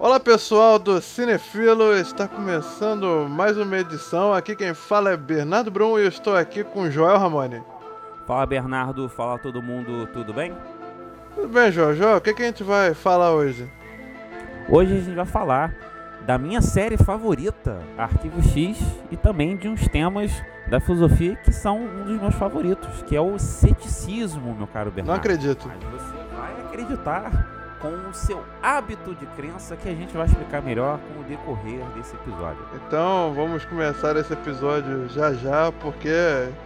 Olá pessoal do Cinefilo, está começando mais uma edição. Aqui quem fala é Bernardo Brum e eu estou aqui com Joel Ramone. Fala Bernardo, fala todo mundo, tudo bem? Tudo bem, Joel. Joel, o que, que a gente vai falar hoje? Hoje a gente vai falar da minha série favorita, Arquivo X, e também de uns temas da filosofia que são um dos meus favoritos, que é o ceticismo, meu caro Bernardo. Não acredito. Mas você vai acreditar com o seu hábito de crença que a gente vai explicar melhor com o decorrer desse episódio. Então vamos começar esse episódio já já, porque,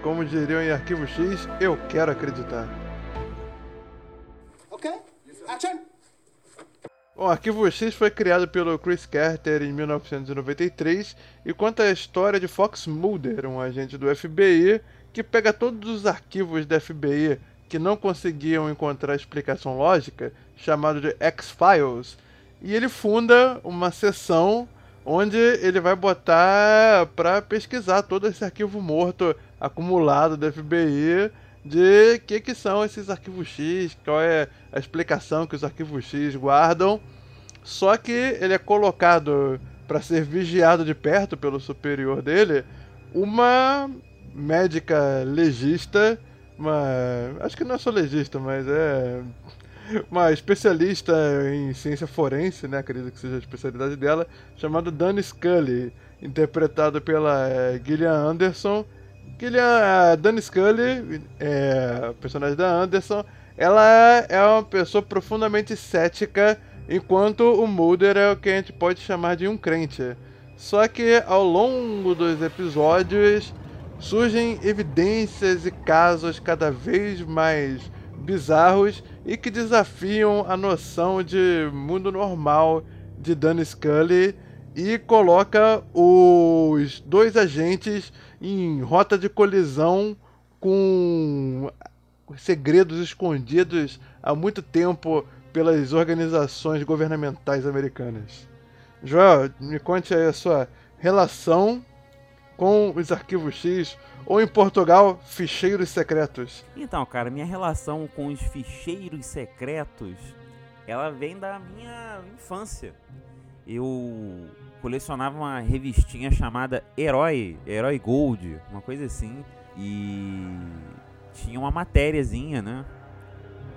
como diriam em Arquivo X, eu quero acreditar. Ok, action! Bom, Arquivo X foi criado pelo Chris Carter em 1993 e conta a história de Fox Mulder, um agente do FBI que pega todos os arquivos da FBI que não conseguiam encontrar explicação lógica, chamado de X-Files, e ele funda uma seção onde ele vai botar para pesquisar todo esse arquivo morto acumulado do FBI de que que são esses arquivos X, qual é a explicação que os arquivos X guardam. Só que ele é colocado para ser vigiado de perto pelo superior dele, uma médica legista uma. Acho que não é só legista, mas é. Uma especialista em ciência forense, né? Acredito que seja a especialidade dela, chamada Dani Scully, interpretado pela é, Gillian Anderson. Gillian, a Dani Scully, é, personagem da Anderson, ela é uma pessoa profundamente cética, enquanto o Mulder é o que a gente pode chamar de um crente. Só que ao longo dos episódios surgem evidências e casos cada vez mais bizarros e que desafiam a noção de mundo normal de Dan Scully e coloca os dois agentes em rota de colisão com segredos escondidos há muito tempo pelas organizações governamentais americanas. Joel, me conte aí a sua relação com os arquivos X, ou em Portugal, ficheiros secretos? Então, cara, minha relação com os ficheiros secretos, ela vem da minha infância. Eu colecionava uma revistinha chamada Herói, Herói Gold, uma coisa assim, e tinha uma matériazinha, né?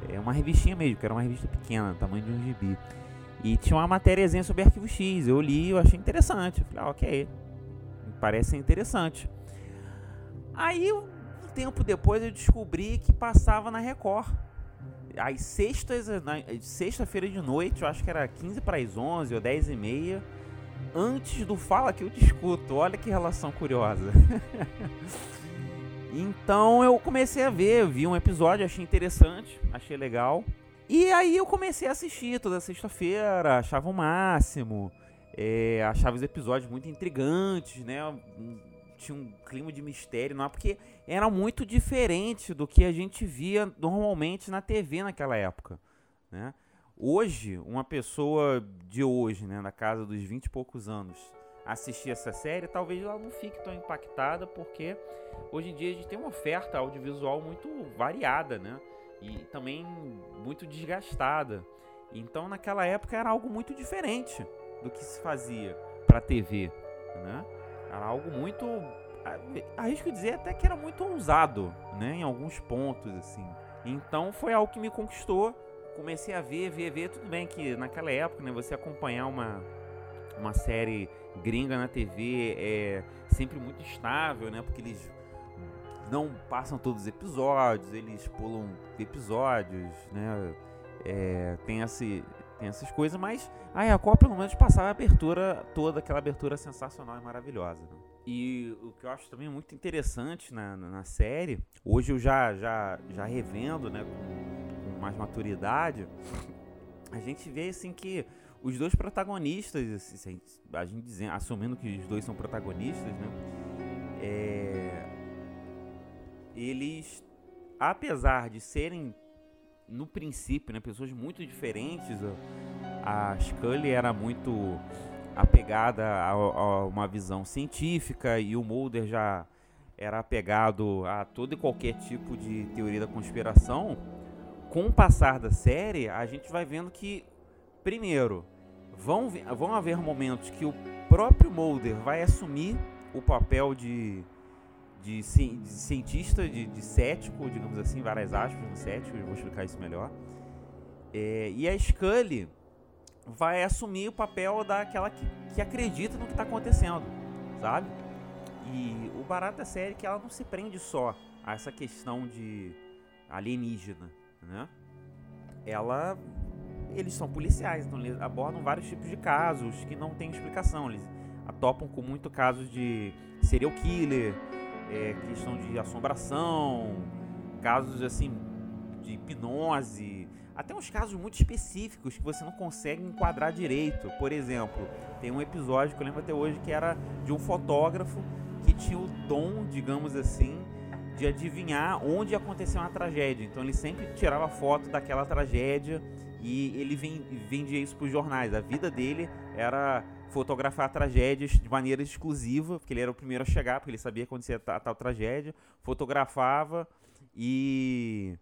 É uma revistinha mesmo, que era uma revista pequena, tamanho de um gibi. E tinha uma matériazinha sobre arquivo X. Eu li, eu achei interessante. Eu falei, ah, ok, parece interessante. Aí, um tempo depois, eu descobri que passava na Record. Às sextas, sexta-feira de noite, eu acho que era 15 para as 11 ou 10 e meia, antes do Fala que eu discuto. Olha que relação curiosa. então eu comecei a ver, vi um episódio, achei interessante, achei legal. E aí eu comecei a assistir toda sexta-feira, achava o máximo. É, achava os episódios muito intrigantes, né? Tinha um clima de mistério, não é? Porque era muito diferente do que a gente via normalmente na TV naquela época, né? Hoje, uma pessoa de hoje, né, na casa dos 20 e poucos anos, assistir essa série, talvez ela não fique tão impactada, porque hoje em dia a gente tem uma oferta audiovisual muito variada, né? E também muito desgastada. Então, naquela época era algo muito diferente do que se fazia para TV, né? Era algo muito arrisco dizer até que era muito ousado, né, em alguns pontos assim. Então foi algo que me conquistou. Comecei a ver, ver, ver, tudo bem que naquela época, né, você acompanhar uma uma série gringa na TV é sempre muito estável, né? Porque eles não passam todos os episódios, eles pulam episódios, né? É, tem esse, tem essas coisas, mas a Record pelo menos passava a abertura, toda aquela abertura sensacional e maravilhosa. Né? E o que eu acho também muito interessante na, na, série, hoje eu já, já, já revendo né, com, com, mais maturidade, a gente vê assim que os dois protagonistas, assim, a gente dizendo, assumindo que os dois são protagonistas, né, é, eles, apesar de serem no princípio, né, pessoas muito diferentes. A Scully era muito apegada a, a, uma visão científica e o Mulder já era apegado a todo e qualquer tipo de teoria da conspiração. Com o passar da série, a gente vai vendo que, primeiro, vão, vão haver momentos que o próprio Mulder vai assumir o papel de, de, de cientista, de, de, cético, digamos assim, várias aspas no cético, eu vou explicar isso melhor. É, e a Scully vai assumir o papel daquela que, que acredita no que está acontecendo, sabe? E o barato da série é que ela não se prende só a essa questão de alienígena, né? Ela eles são policiais, então eles abordam vários tipos de casos que não tem explicação. Eles atopam com muito casos de serial killer, é, questão de assombração, casos assim de hipnose, até uns casos muito específicos que você não consegue enquadrar direito. Por exemplo, tem um episódio que eu lembro até hoje que era de um fotógrafo que tinha o dom, digamos assim, de adivinhar onde aconteceu uma tragédia. Então ele sempre tirava foto daquela tragédia e ele vendia isso para os jornais. A vida dele era fotografar tragédias de maneira exclusiva, porque ele era o primeiro a chegar, porque ele sabia quando acontecia a tal tragédia, fotografava e,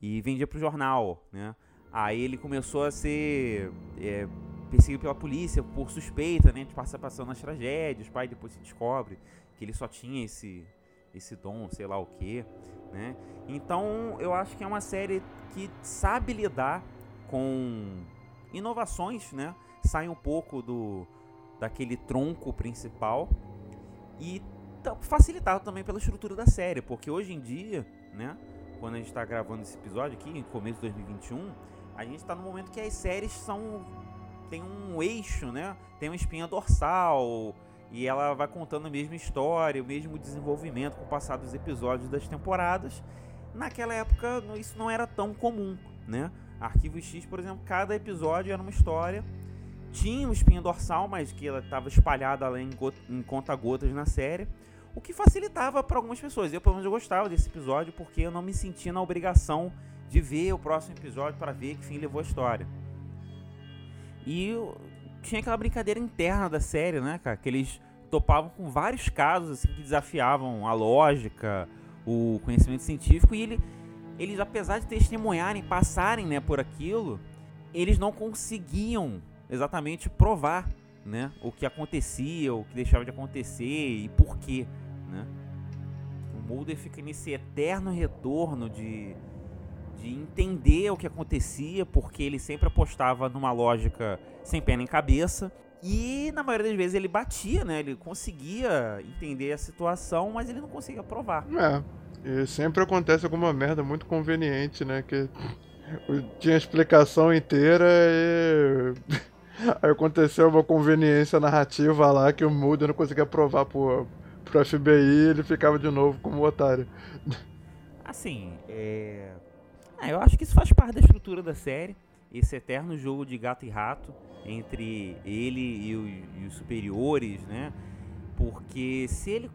e vendia para o jornal, né? Aí ele começou a ser é, perseguido pela polícia por suspeita, né, de participação nas tragédias. O pai depois se descobre que ele só tinha esse esse dom, sei lá o que, né? Então eu acho que é uma série que sabe lidar com inovações, né? Sai um pouco do daquele tronco principal e tá facilitado também pela estrutura da série, porque hoje em dia, né? Quando a gente está gravando esse episódio aqui, em começo de 2021, a gente está no momento que as séries são tem um eixo, né? Tem uma espinha dorsal e ela vai contando a mesma história, o mesmo desenvolvimento com o passar dos episódios das temporadas. Naquela época isso não era tão comum, né? Arquivo X, por exemplo, cada episódio era uma história. Tinha uma espinha dorsal, mas que ela estava espalhada além em, em conta-gotas na série. O que facilitava para algumas pessoas. Eu, pelo menos, eu gostava desse episódio porque eu não me sentia na obrigação de ver o próximo episódio para ver que fim levou a história. E tinha aquela brincadeira interna da série, né, cara? Que eles topavam com vários casos assim, que desafiavam a lógica, o conhecimento científico e ele eles, apesar de testemunharem, passarem né, por aquilo, eles não conseguiam exatamente provar né, o que acontecia, o que deixava de acontecer e por quê. Né? O Mulder fica nesse eterno retorno de, de entender o que acontecia, porque ele sempre apostava numa lógica sem pé nem cabeça. E na maioria das vezes ele batia, né? Ele conseguia entender a situação, mas ele não conseguia provar. É. E sempre acontece alguma merda muito conveniente, né? Que tinha explicação inteira e. Aí aconteceu uma conveniência narrativa lá que o Mulder não conseguia provar pro, pro FBI ele ficava de novo como otário. Assim, é. Ah, eu acho que isso faz parte da estrutura da série. Esse eterno jogo de gato e rato entre ele e, o, e os superiores, né? Porque se ele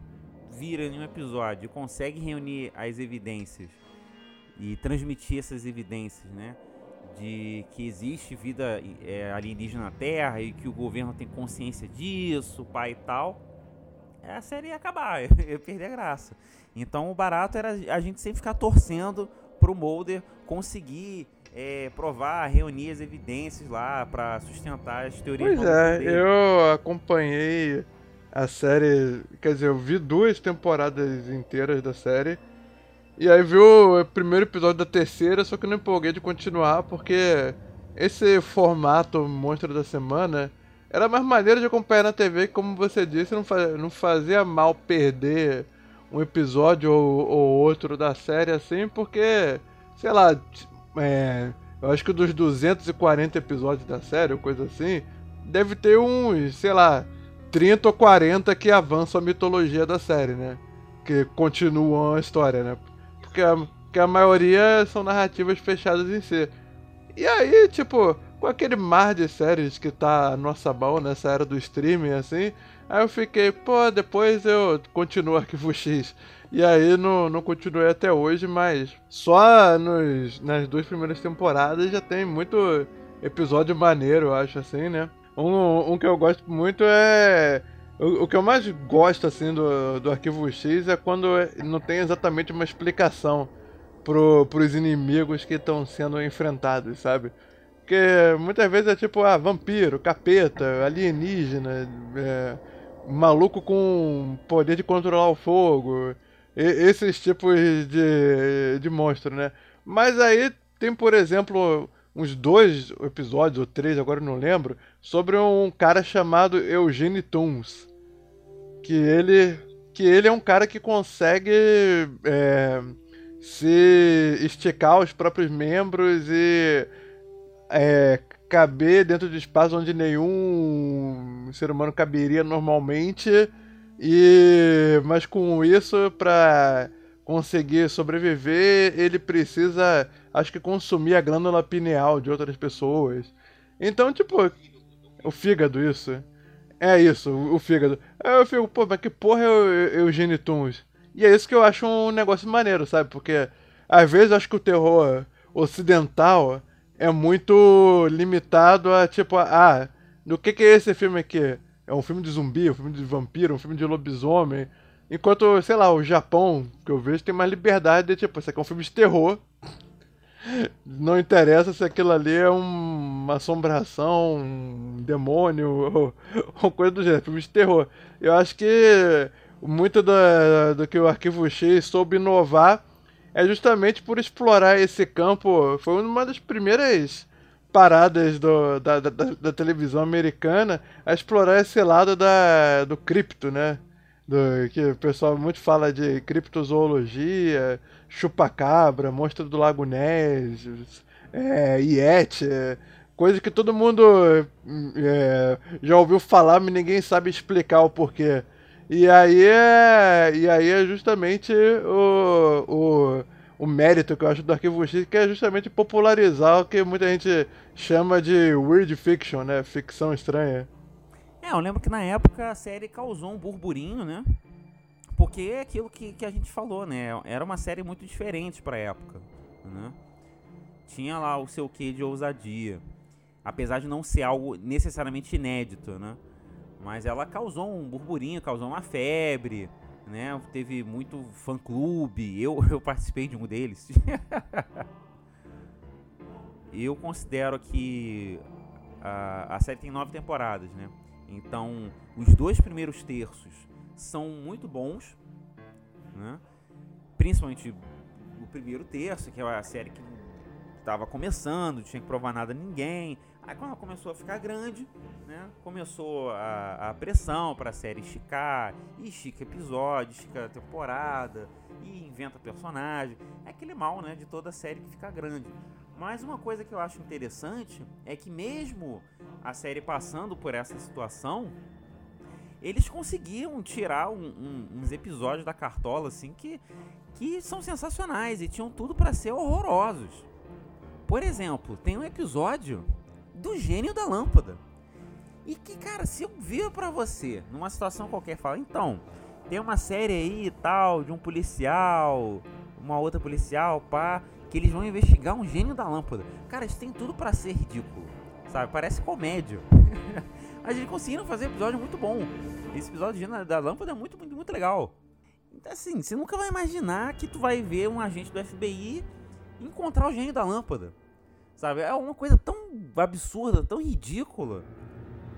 vira em um episódio e consegue reunir as evidências e transmitir essas evidências, né? De que existe vida é, alienígena na Terra e que o governo tem consciência disso, pai e tal, a série ia acabar, ia perder a graça. Então o barato era a gente sempre ficar torcendo pro Mulder conseguir é, provar, reunir as evidências lá para sustentar as teorias. Pois é, dele. eu acompanhei a série. Quer dizer, eu vi duas temporadas inteiras da série. E aí vi o primeiro episódio da terceira, só que não empolguei de continuar, porque esse formato Monstro da Semana era mais maneiro de acompanhar na TV, como você disse, não, fazia, não fazia mal perder um episódio ou, ou, outro da série assim, porque, sei lá, é, eu acho que dos 240 episódios da série, ou coisa assim, deve ter uns, sei lá, 30 ou 40 que avançam a mitologia da série, né? Que continuam a história, né? Porque a, porque a maioria são narrativas fechadas em si. E aí, tipo, com aquele mar de séries que tá nossa mão nessa era do streaming, assim, aí eu fiquei, pô, depois eu continuo Arquivo X. E aí não, não continuei até hoje, mas só nos, nas duas primeiras temporadas já tem muito episódio maneiro, eu acho assim, né? Um, um que eu gosto muito é. O, que eu mais gosto, assim, do, do Arquivo X é quando não tem exatamente uma explicação pro, pros inimigos que estão sendo enfrentados, sabe? Porque muitas vezes é tipo, ah, vampiro, capeta, alienígena, é, maluco com poder de controlar o fogo, e, esses tipos de, de monstro, né? Mas aí tem, por exemplo, uns dois episódios, ou três, agora não lembro, sobre um cara chamado Eugene Toons. Que ele, que ele é um cara que consegue é, se esticar os próprios membros e é, caber dentro de espaço onde nenhum ser humano caberia normalmente. E mas com isso para conseguir sobreviver, ele precisa, acho que consumir a glândula pineal de outras pessoas. Então, tipo, o fígado isso. É isso, o fígado. Aí eu fico, pô, mas que porra é o Eugene Tunes? E é isso que eu acho um negócio maneiro, sabe? Porque às vezes eu acho que o terror ocidental é muito limitado a tipo, ah, do que, que é esse filme aqui? É um filme de zumbi, um filme de vampiro, um filme de lobisomem. Enquanto, sei lá, o Japão, que eu vejo, tem mais liberdade de, tipo, isso aqui é um filme de terror. Não interessa se aquilo ali é um, uma assombração, um demônio ou, ou coisa do gênero, filme de terror. Eu acho que muito do, do que o Arquivo X soube inovar é justamente por explorar esse campo. Foi uma das primeiras paradas do, da, da, da, televisão americana a explorar esse lado da, do cripto, né? Do, que o pessoal muito fala de criptozoologia, chupacabra, monstro do Lago Ness, é, Yeti, coisa que todo mundo é, já ouviu falar, mas ninguém sabe explicar o porquê. E aí é, e aí é justamente o, o, o mérito que eu acho do Arquivo X, que é justamente popularizar o que muita gente chama de weird fiction, né? Ficção estranha. É, eu lembro que na época a série causou um burburinho, né? Porque é aquilo que, que a gente falou, né? Era uma série muito diferente pra época, né? Tinha lá o seu quê de ousadia. Apesar de não ser algo necessariamente inédito, né? Mas ela causou um burburinho, causou uma febre, né? Teve muito fã-clube, eu, eu participei de um deles. eu considero que a, a série tem nove temporadas, né? Então, os dois primeiros terços são muito bons, né? Principalmente o primeiro terço, que é a série que estava começando, tinha que provar nada a ninguém. Aí quando ela começou a ficar grande, né, começou a, a pressão para a série esticar, e estica episódio, estica temporada, e inventa personagem. É aquele mal, né, de toda série que fica grande. Mas uma coisa que eu acho interessante é que mesmo a série passando por essa situação, eles conseguiam tirar um, um, uns episódios da cartola assim que, que são sensacionais e tinham tudo para ser horrorosos. Por exemplo, tem um episódio do gênio da lâmpada. E que, cara, se eu vir para você, numa situação qualquer, fala, então, tem uma série aí e tal, de um policial, uma outra policial, pá, que eles vão investigar um gênio da lâmpada. Cara, isso tem tudo para ser ridículo, sabe? Parece comédia. Mas eles conseguiram fazer um episódio muito bom. Esse episódio de gênio da lâmpada é muito, muito, muito legal. Então, assim, você nunca vai imaginar que tu vai ver um agente do FBI encontrar o gênio da lâmpada. Sabe? É uma coisa tão absurda, tão ridícula.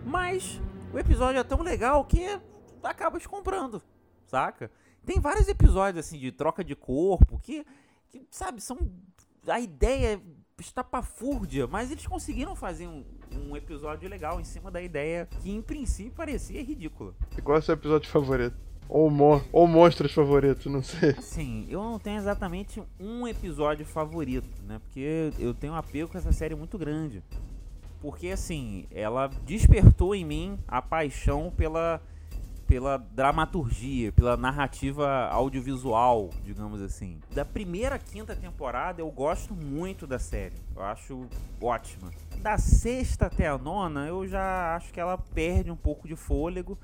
Mas o episódio é tão legal que acaba te comprando, saca? Tem vários episódios assim de troca de corpo que, que sabe, são a ideia estapafúrdia, mas eles conseguiram fazer um, um episódio legal em cima da ideia que em princípio parecia ridícula. E qual é o seu episódio favorito? Ou, mo ou monstros favoritos, não sei. Assim, eu não tenho exatamente um episódio favorito, né? Porque eu tenho um apego com essa série muito grande. Porque, assim, ela despertou em mim a paixão pela, pela dramaturgia, pela narrativa audiovisual, digamos assim. Da primeira à quinta temporada, eu gosto muito da série. Eu acho ótima. Da sexta até a nona, eu já acho que ela perde um pouco de fôlego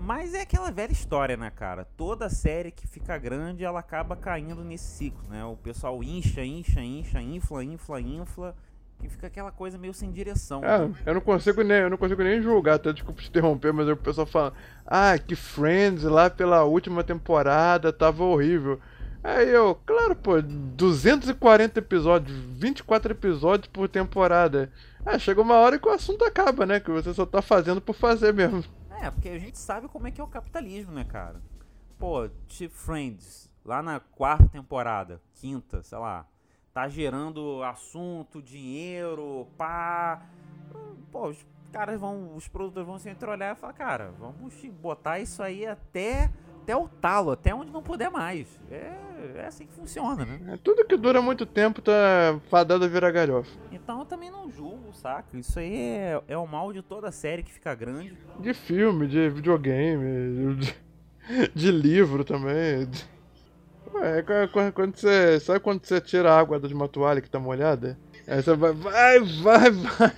mas é aquela velha história, né, cara? Toda série que fica grande, ela acaba caindo nesse ciclo, né? O pessoal incha, incha, incha, infla, infla, infla. E fica aquela coisa meio sem direção. É, eu não consigo nem, eu não consigo nem julgar, até desculpa te interromper, mas o pessoal fala, ah, que Friends lá pela última temporada tava horrível. Aí eu, claro, pô, 240 episódios, 24 episódios por temporada. Ah, chega uma hora que o assunto acaba, né? Que você só tá fazendo por fazer mesmo. É, porque a gente sabe como é que é o capitalismo, né, cara? Pô, Chief Friends, lá na quarta temporada, quinta, sei lá, tá gerando assunto, dinheiro, pá. Pô, os caras vão, os produtores vão se entreolhar e falar, cara, vamos botar isso aí até até o talo, até onde não puder mais. É, é assim que funciona, né? É, tudo que dura muito tempo tá fadado a virar galhofa. Então eu também não julgo, saca? Isso aí é, é o mal de toda série que fica grande. De filme, de videogame, de, de livro também. Ué, quando você. Sabe quando você tira a água de uma toalha que tá molhada? Aí você vai, vai, vai, vai,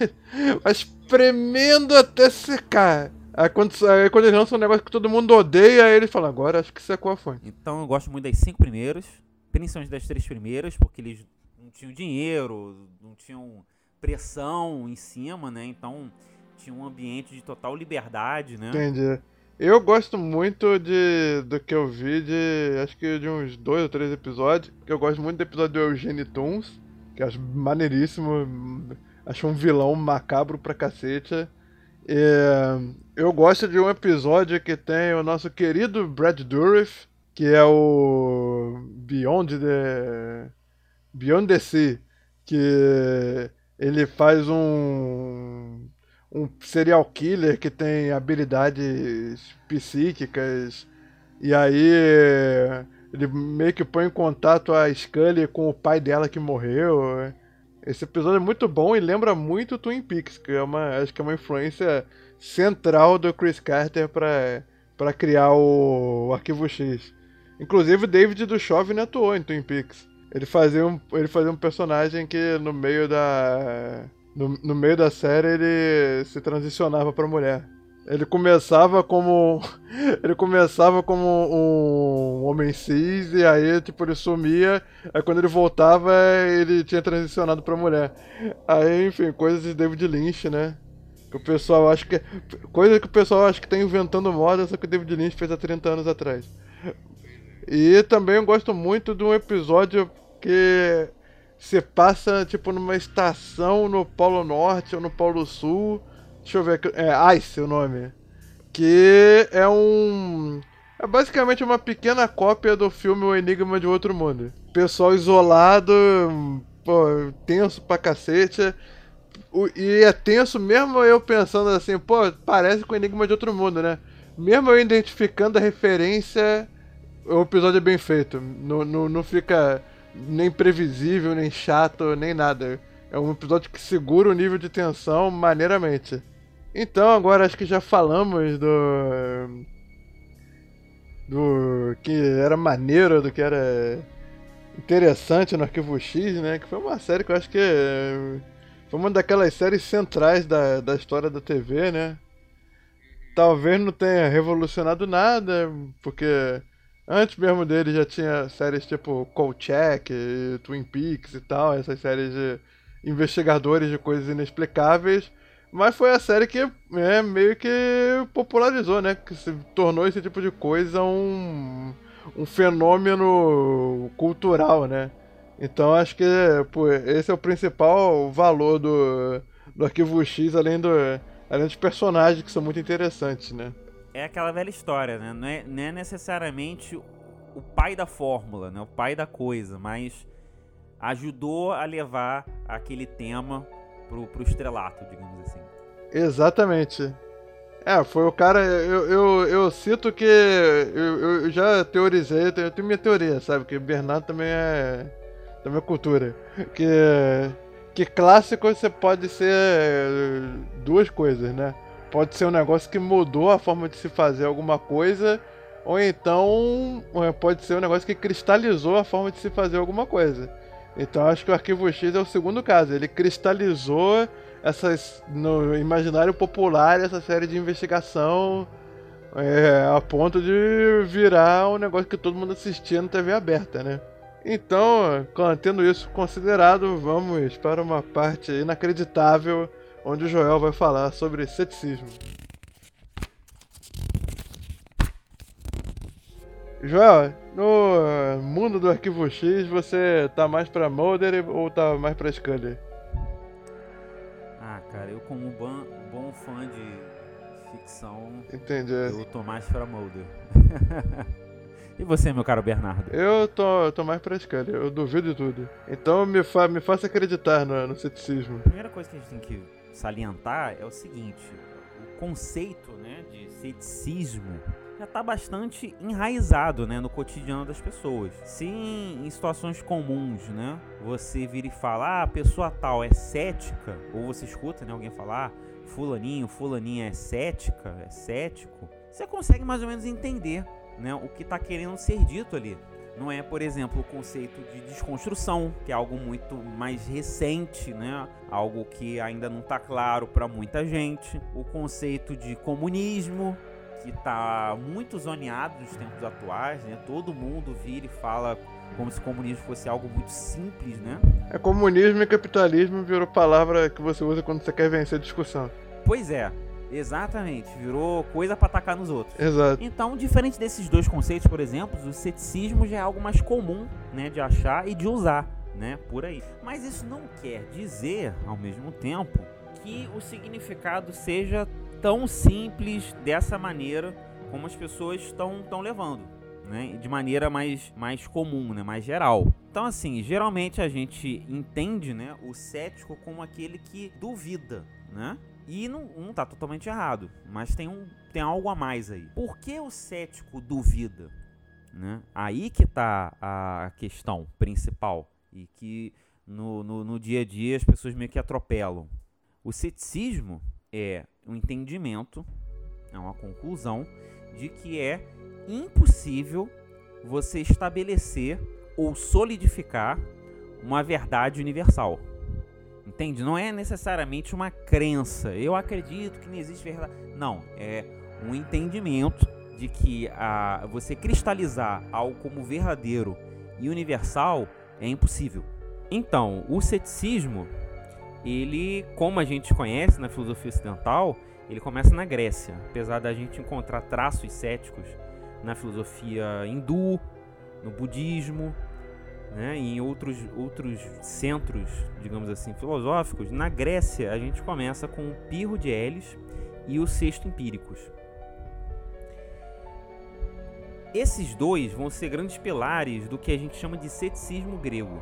vai espremendo até secar. Aí quando, aí quando eles lançam um negócio que todo mundo odeia, aí eles falam, agora acho que secou a fonte. Então eu gosto muito das cinco primeiras, principalmente das três primeiras, porque eles não tinham dinheiro, não tinham pressão em cima, né? Então tinha um ambiente de total liberdade, né? Entendi. Eu gosto muito de do que eu vi de. Acho que de uns dois ou três episódios. Eu gosto muito do episódio do Eugene Toons, que acho maneiríssimo. Acho um vilão macabro pra cacete. É, eu gosto de um episódio que tem o nosso querido Brad Dourif, que é o Beyond the Beyond the Sea, que ele faz um um serial killer que tem habilidades psíquicas e aí ele meio que põe em contato a Scully com o pai dela que morreu. Esse episódio é muito bom e lembra muito Twin Peaks, que é uma, acho que é uma influência central do Chris Carter para criar o, o, Arquivo X. Inclusive o David Duchovny atuou em Twin Peaks. Ele fazia um, ele fazia um personagem que no meio da no, no meio da série ele se transicionava para mulher. Ele começava como. Ele começava como um homem cis e aí, tipo, ele sumia. Aí quando ele voltava, ele tinha transicionado pra mulher. Aí, enfim, coisas de David Lynch, né? Que o pessoal acha que. Coisa que o pessoal acha que tá inventando moda, só que o David Lynch fez há 30 anos atrás. E também eu gosto muito de um episódio que se passa, tipo, numa estação no Polo Norte ou no Polo Sul Deixa eu ver. É Ice o nome. Que é um. É basicamente uma pequena cópia do filme O Enigma de Outro Mundo. Pessoal isolado, pô, tenso pra cacete. E é tenso mesmo eu pensando assim, pô, parece com o Enigma de Outro Mundo, né? Mesmo eu identificando a referência, o episódio é bem feito. Não, não, não fica nem previsível, nem chato, nem nada. É um episódio que segura o nível de tensão maneiramente. Então, agora acho que já falamos do. do que era maneiro, do que era interessante no Arquivo X, né? Que foi uma série que eu acho que foi uma daquelas séries centrais da, da história da TV, né? Talvez não tenha revolucionado nada, porque antes mesmo dele já tinha séries tipo Kolchak, Twin Peaks e tal, essas séries de investigadores de coisas inexplicáveis. Mas foi a série que é, meio que popularizou, né? Que se tornou esse tipo de coisa um, um fenômeno cultural, né? Então acho que pô, esse é o principal valor do, do Arquivo X, além, do, além dos personagens que são muito interessantes, né? É aquela velha história, né? Não é, não é necessariamente o pai da fórmula, né? O pai da coisa, mas ajudou a levar aquele tema pro, pro estrelato, digamos assim. Exatamente. É, foi o cara. Eu, eu, eu cito que. Eu, eu já teorizei, eu tenho minha teoria, sabe? Que Bernardo também é. Também é cultura. Que. Que clássico você pode ser duas coisas, né? Pode ser um negócio que mudou a forma de se fazer alguma coisa, ou então pode ser um negócio que cristalizou a forma de se fazer alguma coisa. Então acho que o Arquivo X é o segundo caso. Ele cristalizou essas no imaginário popular essa série de investigação é, a ponto de virar um negócio que todo mundo assistia na TV aberta, né? Então, tendo isso considerado, vamos para uma parte inacreditável onde o Joel vai falar sobre ceticismo. Joel, no mundo do Arquivo X, você tá mais pra Mulder ou tá mais pra Scully? Ah, cara, eu como bom, bom fã de ficção, Entendi. eu tô mais pra Mulder. e você, meu caro Bernardo? Eu tô, eu tô mais pra Scully, eu duvido de tudo. Então me, fa me faça acreditar no, no ceticismo. A primeira coisa que a gente tem que salientar é o seguinte: o conceito né, de ceticismo já está bastante enraizado né, no cotidiano das pessoas. Se em, situações comuns né, você vira e fala, ah, a pessoa tal é cética, ou você escuta né, alguém falar, fulaninho, fulaninha é cética, é cético, você consegue mais ou menos entender né, o que está querendo ser dito ali. Não é, por exemplo, o conceito de desconstrução, que é algo muito mais recente, né? Algo que ainda não está claro para muita gente. O conceito de comunismo, que está muito zoneado nos tempos atuais, né? Todo mundo vira e fala como se o comunismo fosse algo muito simples, né? É comunismo e capitalismo virou palavra que você usa quando você quer vencer a discussão. Pois é, exatamente. Virou coisa para atacar nos outros. Exato. Então, diferente desses dois conceitos, por exemplo, o ceticismo já é algo mais comum, né, de achar e de usar, né, por aí. Mas isso não quer dizer, ao mesmo tempo, que o significado seja tão simples dessa maneira como as pessoas estão levando. Né, de maneira mais, mais comum, né, mais geral. Então, assim, geralmente a gente entende né, o cético como aquele que duvida, né? E não, não tá totalmente errado, mas tem, um, tem algo a mais aí. Por que o cético duvida? Né? Aí que tá a questão principal e que no, no, no dia a dia as pessoas meio que atropelam. O ceticismo é um entendimento, é uma conclusão de que é impossível você estabelecer ou solidificar uma verdade universal. Entende? Não é necessariamente uma crença. Eu acredito que não existe verdade. Não, é um entendimento de que a, você cristalizar algo como verdadeiro e universal é impossível. Então, o ceticismo, ele, como a gente conhece na filosofia ocidental, ele começa na Grécia, apesar da gente encontrar traços céticos na filosofia hindu, no budismo, né, em outros, outros centros, digamos assim, filosóficos. Na Grécia, a gente começa com o Pirro de Elis e o Sexto Empíricos. Esses dois vão ser grandes pilares do que a gente chama de ceticismo grego,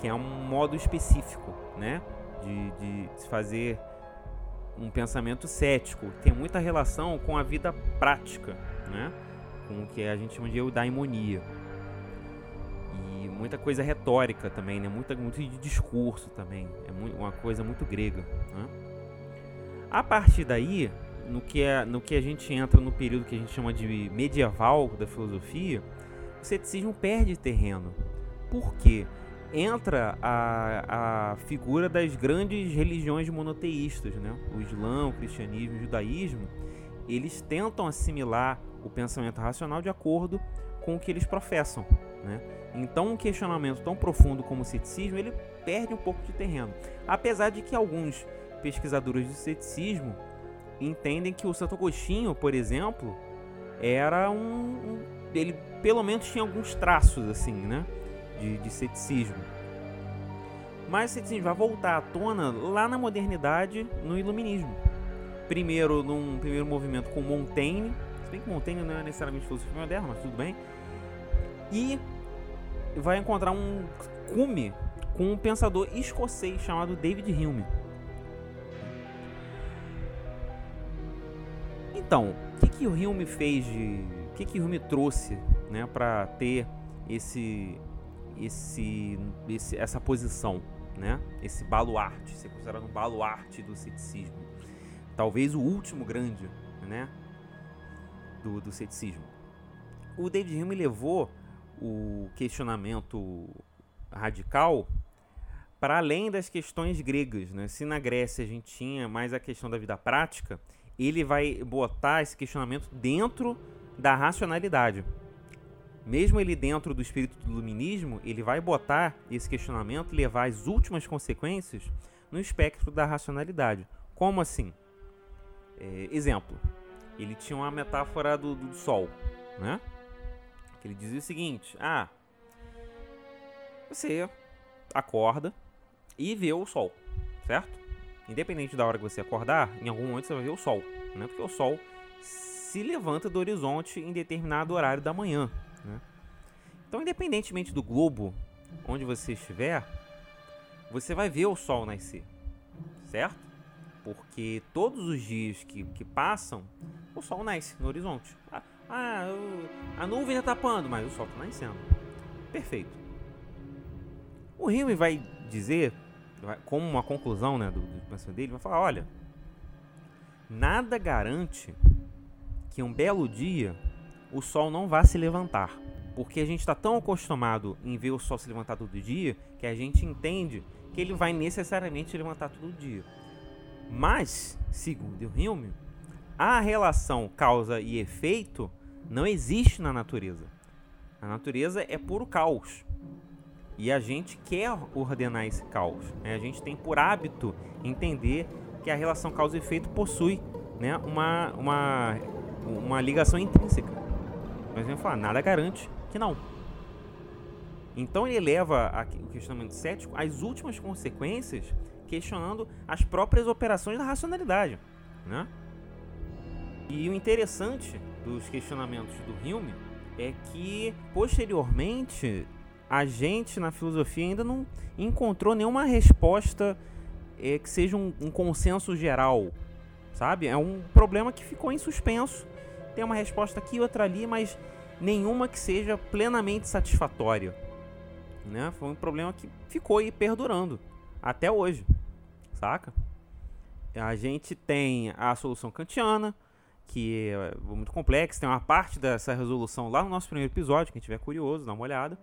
que é um modo específico né, de, de se fazer um pensamento cético, tem muita relação com a vida prática, né? com o que a gente chama de eudaimonia. E muita coisa retórica também, né? Muita, muito de discurso também. É muito, uma coisa muito grega. Né? A partir daí, no que, é, no que a gente entra no período que a gente chama de medieval da filosofia, o ceticismo perde terreno. Por quê? entra a, a figura das grandes religiões monoteístas, né? O Islã, o cristianismo, o judaísmo, eles tentam assimilar o pensamento racional de acordo com o que eles professam, né? Então, um questionamento tão profundo como o ceticismo, ele perde um pouco de terreno. Apesar de que alguns pesquisadores do ceticismo entendem que o Santo Agostinho, por exemplo, era um, ele pelo menos tinha alguns traços assim, né? de, de ceticismo. Mas o ceticismo vai voltar à tona lá na modernidade, no iluminismo. Primeiro, num primeiro movimento com Montaigne, se bem que Montaigne não é necessariamente filosofia moderna, mas tudo bem. E vai encontrar um cume com um pensador escocês chamado David Hume. Então, o que, que o Hume fez de. O que, que Hume trouxe né, para ter esse esse, esse, essa posição, né? Esse baluarte, ser considerado um baluarte do ceticismo. Talvez o último grande, né? Do, do ceticismo. O David Hume levou o questionamento radical para além das questões gregas, né? Se na Grécia a gente tinha mais a questão da vida prática, ele vai botar esse questionamento dentro da racionalidade mesmo ele dentro do espírito do iluminismo, ele vai botar esse questionamento e levar as últimas consequências no espectro da racionalidade. Como assim? É, exemplo, ele tinha uma metáfora do, do Sol, né? Que ele dizia o seguinte: ah, você acorda e vê o sol, certo? Independente da hora que você acordar, em algum momento você vai ver o sol, né? Porque o sol se levanta do horizonte em determinado horário da manhã, né? Então, independentemente do globo onde você estiver, você vai ver o sol nascer, certo? Porque todos os dias que, que passam, o sol nasce no horizonte. Ah, a nuvem está tapando, mas o sol está nascendo. Perfeito. O Rio vai dizer, como uma conclusão né, do, do dele, vai falar: olha, nada garante que um belo dia o sol não vá se levantar. Porque a gente está tão acostumado em ver o sol se levantar todo dia que a gente entende que ele vai necessariamente se levantar todo dia. Mas, segundo o Hume, a relação causa e efeito não existe na natureza. A natureza é puro caos. E a gente quer ordenar esse caos. Né? A gente tem por hábito entender que a relação causa e efeito possui né, uma, uma, uma ligação intrínseca. Mas vem falar, nada garante que não. Então ele leva o questionamento cético às últimas consequências, questionando as próprias operações da racionalidade. Né? E o interessante dos questionamentos do Hume é que, posteriormente, a gente na filosofia ainda não encontrou nenhuma resposta é, que seja um, um consenso geral, sabe? É um problema que ficou em suspenso. Tem uma resposta aqui, outra ali, mas nenhuma que seja plenamente satisfatória. Né? Foi um problema que ficou aí perdurando até hoje, saca? A gente tem a solução kantiana, que é muito complexa, tem uma parte dessa resolução lá no nosso primeiro episódio, quem tiver curioso, dá uma olhada.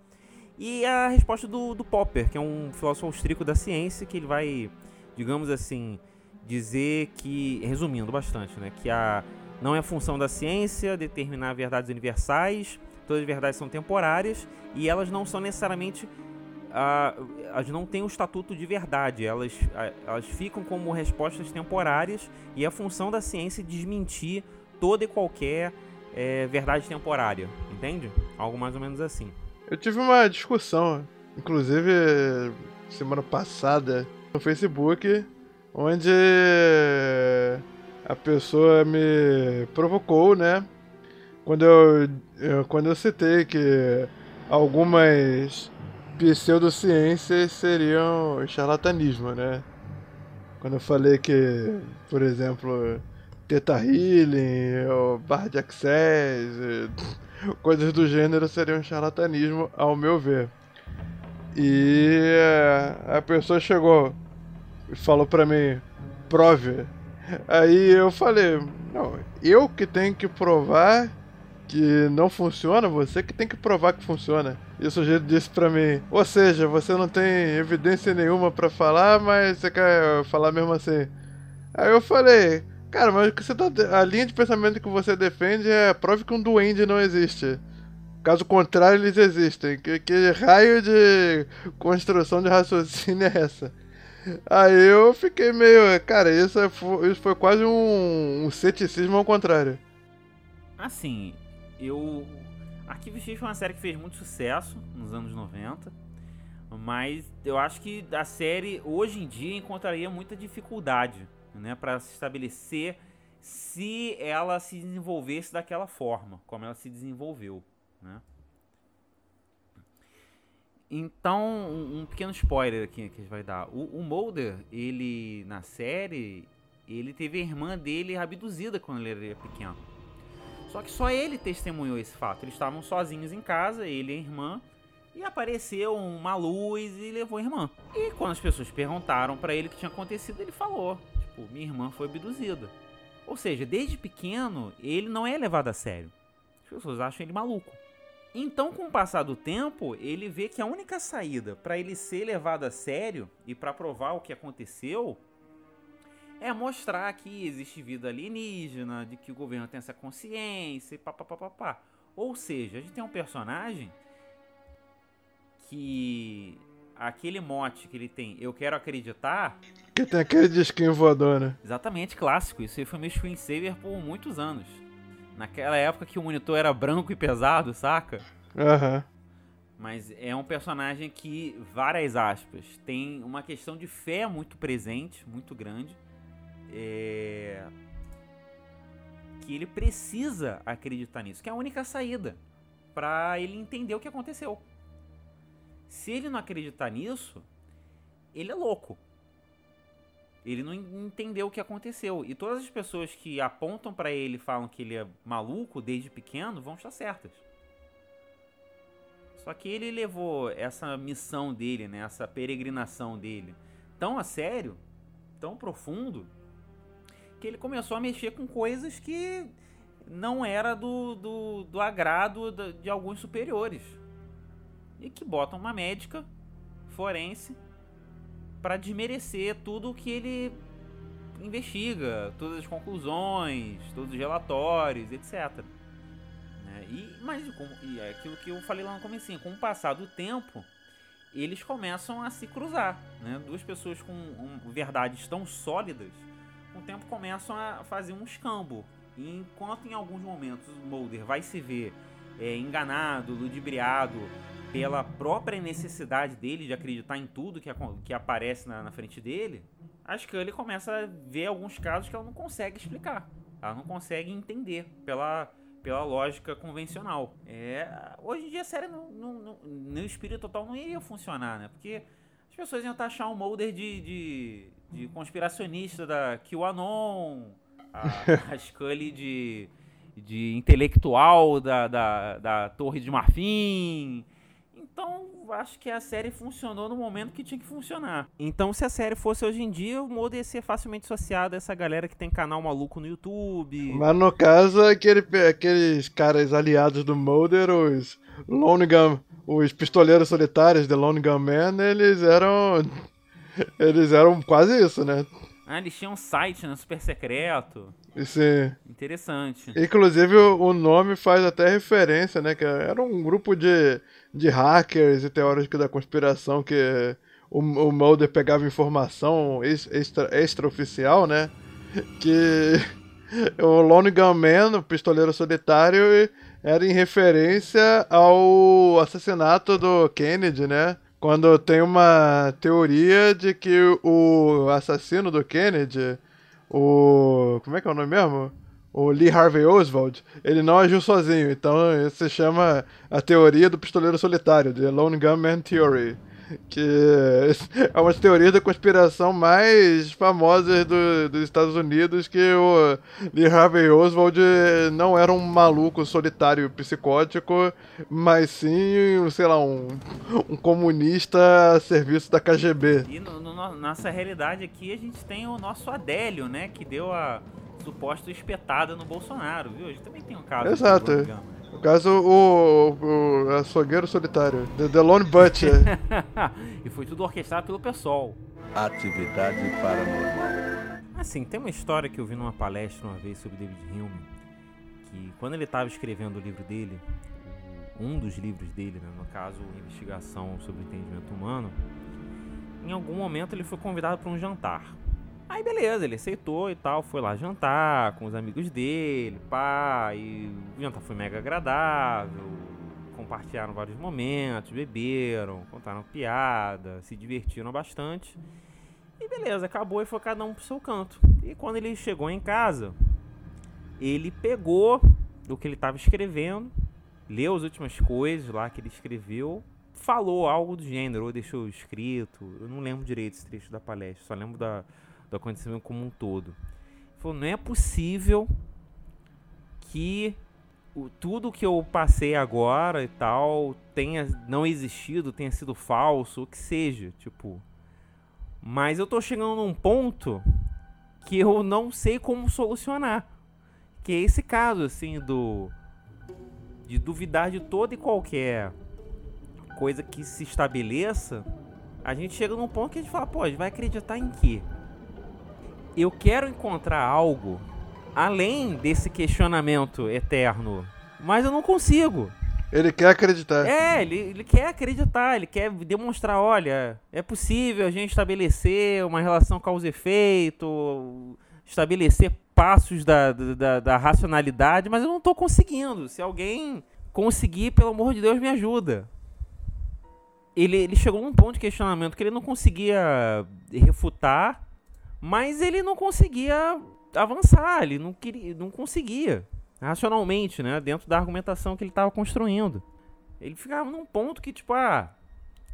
E a resposta do, do Popper, que é um filósofo austríaco da ciência, que ele vai, digamos assim, dizer que, resumindo bastante, né, que a não é função da ciência determinar verdades universais, todas as verdades são temporárias e elas não são necessariamente. Uh, elas não têm o estatuto de verdade, elas, elas ficam como respostas temporárias e é função da ciência desmentir toda e qualquer é, verdade temporária, entende? Algo mais ou menos assim. Eu tive uma discussão, inclusive semana passada, no Facebook, onde a pessoa me provocou, né? Quando eu, eu, quando eu citei que algumas pseudociências seriam charlatanismo, né? Quando eu falei que, por exemplo, Teta Healing, ou Bar de Access, coisas do gênero seriam charlatanismo, ao meu ver. E a pessoa chegou e falou pra mim, prove Aí eu falei, não, eu que tenho que provar que não funciona, você que tem que provar que funciona. E o sujeito disse pra mim, ou seja, você não tem evidência nenhuma para falar, mas você quer falar mesmo assim. Aí eu falei, cara, mas você tá, a linha de pensamento que você defende é prove que um duende não existe. Caso contrário, eles existem. Que, que raio de construção de raciocínio é essa? Aí eu fiquei meio. Cara, isso, é, isso foi quase um, um ceticismo ao contrário. Assim, eu. Arquivo X foi uma série que fez muito sucesso nos anos 90. Mas eu acho que a série hoje em dia encontraria muita dificuldade né, para se estabelecer se ela se desenvolvesse daquela forma, como ela se desenvolveu. Né? Então, um, pequeno spoiler aqui que a gente vai dar. O, o Mulder, ele, na série, ele teve a irmã dele abduzida quando ele era pequeno. Só que só ele testemunhou esse fato. Eles estavam sozinhos em casa, ele e a irmã, e apareceu uma luz e levou a irmã. E quando as pessoas perguntaram para ele o que tinha acontecido, ele falou: Tipo, minha irmã foi abduzida. Ou seja, desde pequeno, ele não é levado a sério. As pessoas acham ele maluco. Então, com o passar do tempo, ele vê que a única saída para ele ser levado a sério e para provar o que aconteceu é mostrar que existe vida alienígena, de que o governo tem essa consciência e papapá. Ou seja, a gente tem um personagem que aquele mote que ele tem, eu quero acreditar. Que tem aquele disquinho voador, né? Exatamente, clássico. Isso aí foi meu screensaver por muitos anos. Naquela época que o monitor era branco e pesado, saca? Aham. Uhum. Mas é um personagem que, várias aspas, tem uma questão de fé muito presente, muito grande. É... Que ele precisa acreditar nisso, que é a única saída para ele entender o que aconteceu. Se ele não acreditar nisso, ele é louco. Ele não entendeu o que aconteceu. E todas as pessoas que apontam para ele e falam que ele é maluco desde pequeno vão estar certas. Só que ele levou essa missão dele, né, essa peregrinação dele, tão a sério, tão profundo, que ele começou a mexer com coisas que não era do, do, do agrado de alguns superiores. E que botam uma médica forense para desmerecer tudo que ele investiga, todas as conclusões, todos os relatórios, etc. Né? E, mas e é aquilo que eu falei lá no começo, com o passar do tempo, eles começam a se cruzar. Né? Duas pessoas com um, verdades tão sólidas, com o tempo começam a fazer um escambo. E enquanto em alguns momentos o Mulder vai se ver é, enganado, ludibriado pela própria necessidade dele de acreditar em tudo que, que aparece na, na frente dele, a Scully começa a ver alguns casos que ela não consegue explicar. Ela não consegue entender pela, pela lógica convencional. É, hoje em dia a série no, no espírito total não iria funcionar, né? Porque as pessoas iam taxar um Mulder de, de, de conspiracionista da QAnon, a, a Scully de, de intelectual da, da, da Torre de Marfim, então, acho que a série funcionou no momento que tinha que funcionar. Então, se a série fosse hoje em dia, o Mulder ia ser facilmente associado a essa galera que tem canal maluco no YouTube. Mas no caso, aquele, aqueles caras aliados do Mulder, os Lone Gun, os pistoleiros solitários de Lone Gun Man, eles eram. Eles eram quase isso, né? Ah, eles tinham um site, né? Super secreto. Sim. Interessante. Inclusive, o nome faz até referência, né? Que era um grupo de de hackers e teóricos da conspiração que o, o Mulder pegava informação extra, extraoficial, né? Que o Lone Gunman, o pistoleiro solitário, era em referência ao assassinato do Kennedy, né? Quando tem uma teoria de que o assassino do Kennedy, o. Como é que é o nome mesmo? O Lee Harvey Oswald, ele não agiu sozinho. Então isso se chama a teoria do pistoleiro solitário, The Lone Gunman Theory. Que é uma teoria da conspiração mais famosas do, dos Estados Unidos, que o Lee Harvey Oswald não era um maluco solitário psicótico, mas sim, sei lá, um, um comunista a serviço da KGB. E no, no, nossa realidade aqui a gente tem o nosso Adélio, né, que deu a suposta espetada no Bolsonaro, viu? A gente também tem um caso. Exato. O caso, o, o açougueiro solitário, The, The Lone Butcher. e foi tudo orquestrado pelo pessoal. Atividade paranormal. Assim, tem uma história que eu vi numa palestra uma vez sobre David Hume, que quando ele estava escrevendo o livro dele, um dos livros dele, né, no caso, Investigação sobre o Entendimento Humano, em algum momento ele foi convidado para um jantar. Aí beleza, ele aceitou e tal, foi lá jantar com os amigos dele, pá, e o jantar foi mega agradável, compartilharam vários momentos, beberam, contaram piada, se divertiram bastante. E beleza, acabou e foi cada um pro seu canto. E quando ele chegou em casa, ele pegou o que ele estava escrevendo, leu as últimas coisas lá que ele escreveu, falou algo do gênero, ou deixou escrito. Eu não lembro direito esse trecho da palestra, só lembro da, do acontecimento como um todo. Ele falou, não é possível que o, tudo que eu passei agora e tal tenha não existido, tenha sido falso, o que seja, tipo. Mas eu tô chegando num ponto que eu não sei como solucionar. Que é esse caso, assim, do. De duvidar de toda e qualquer coisa que se estabeleça. A gente chega num ponto que a gente fala, pô, a gente vai acreditar em quê? Eu quero encontrar algo além desse questionamento eterno, mas eu não consigo. Ele quer acreditar. É, ele, ele quer acreditar, ele quer demonstrar, olha, é possível a gente estabelecer uma relação causa e efeito, estabelecer passos da, da, da racionalidade, mas eu não estou conseguindo. Se alguém conseguir, pelo amor de Deus, me ajuda. Ele, ele chegou num ponto de questionamento que ele não conseguia refutar, mas ele não conseguia avançar, ele não, queria, não conseguia, racionalmente, né, dentro da argumentação que ele estava construindo. Ele ficava num ponto que, tipo, ah,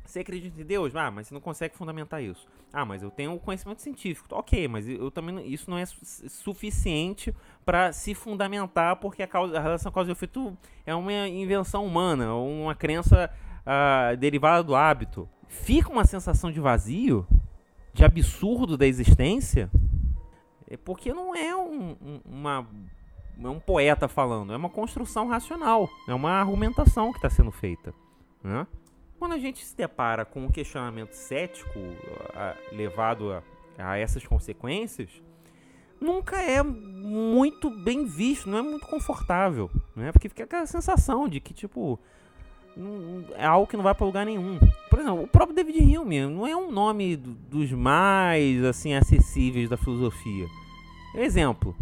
você acredita em Deus? Ah, mas você não consegue fundamentar isso. Ah, mas eu tenho conhecimento científico. Ok, mas eu também isso não é su suficiente para se fundamentar porque a, causa, a relação causa e efeito é uma invenção humana, uma crença uh, derivada do hábito. Fica uma sensação de vazio, de absurdo da existência, é porque não é um, um, uma é um poeta falando, é uma construção racional, é uma argumentação que está sendo feita. Né? Quando a gente se depara com um questionamento cético a, levado a, a essas consequências, nunca é muito bem visto, não é muito confortável, né? Porque fica aquela sensação de que, tipo, é algo que não vai para lugar nenhum. Por exemplo, o próprio David Hume não é um nome dos mais, assim, acessíveis da filosofia. Exemplo,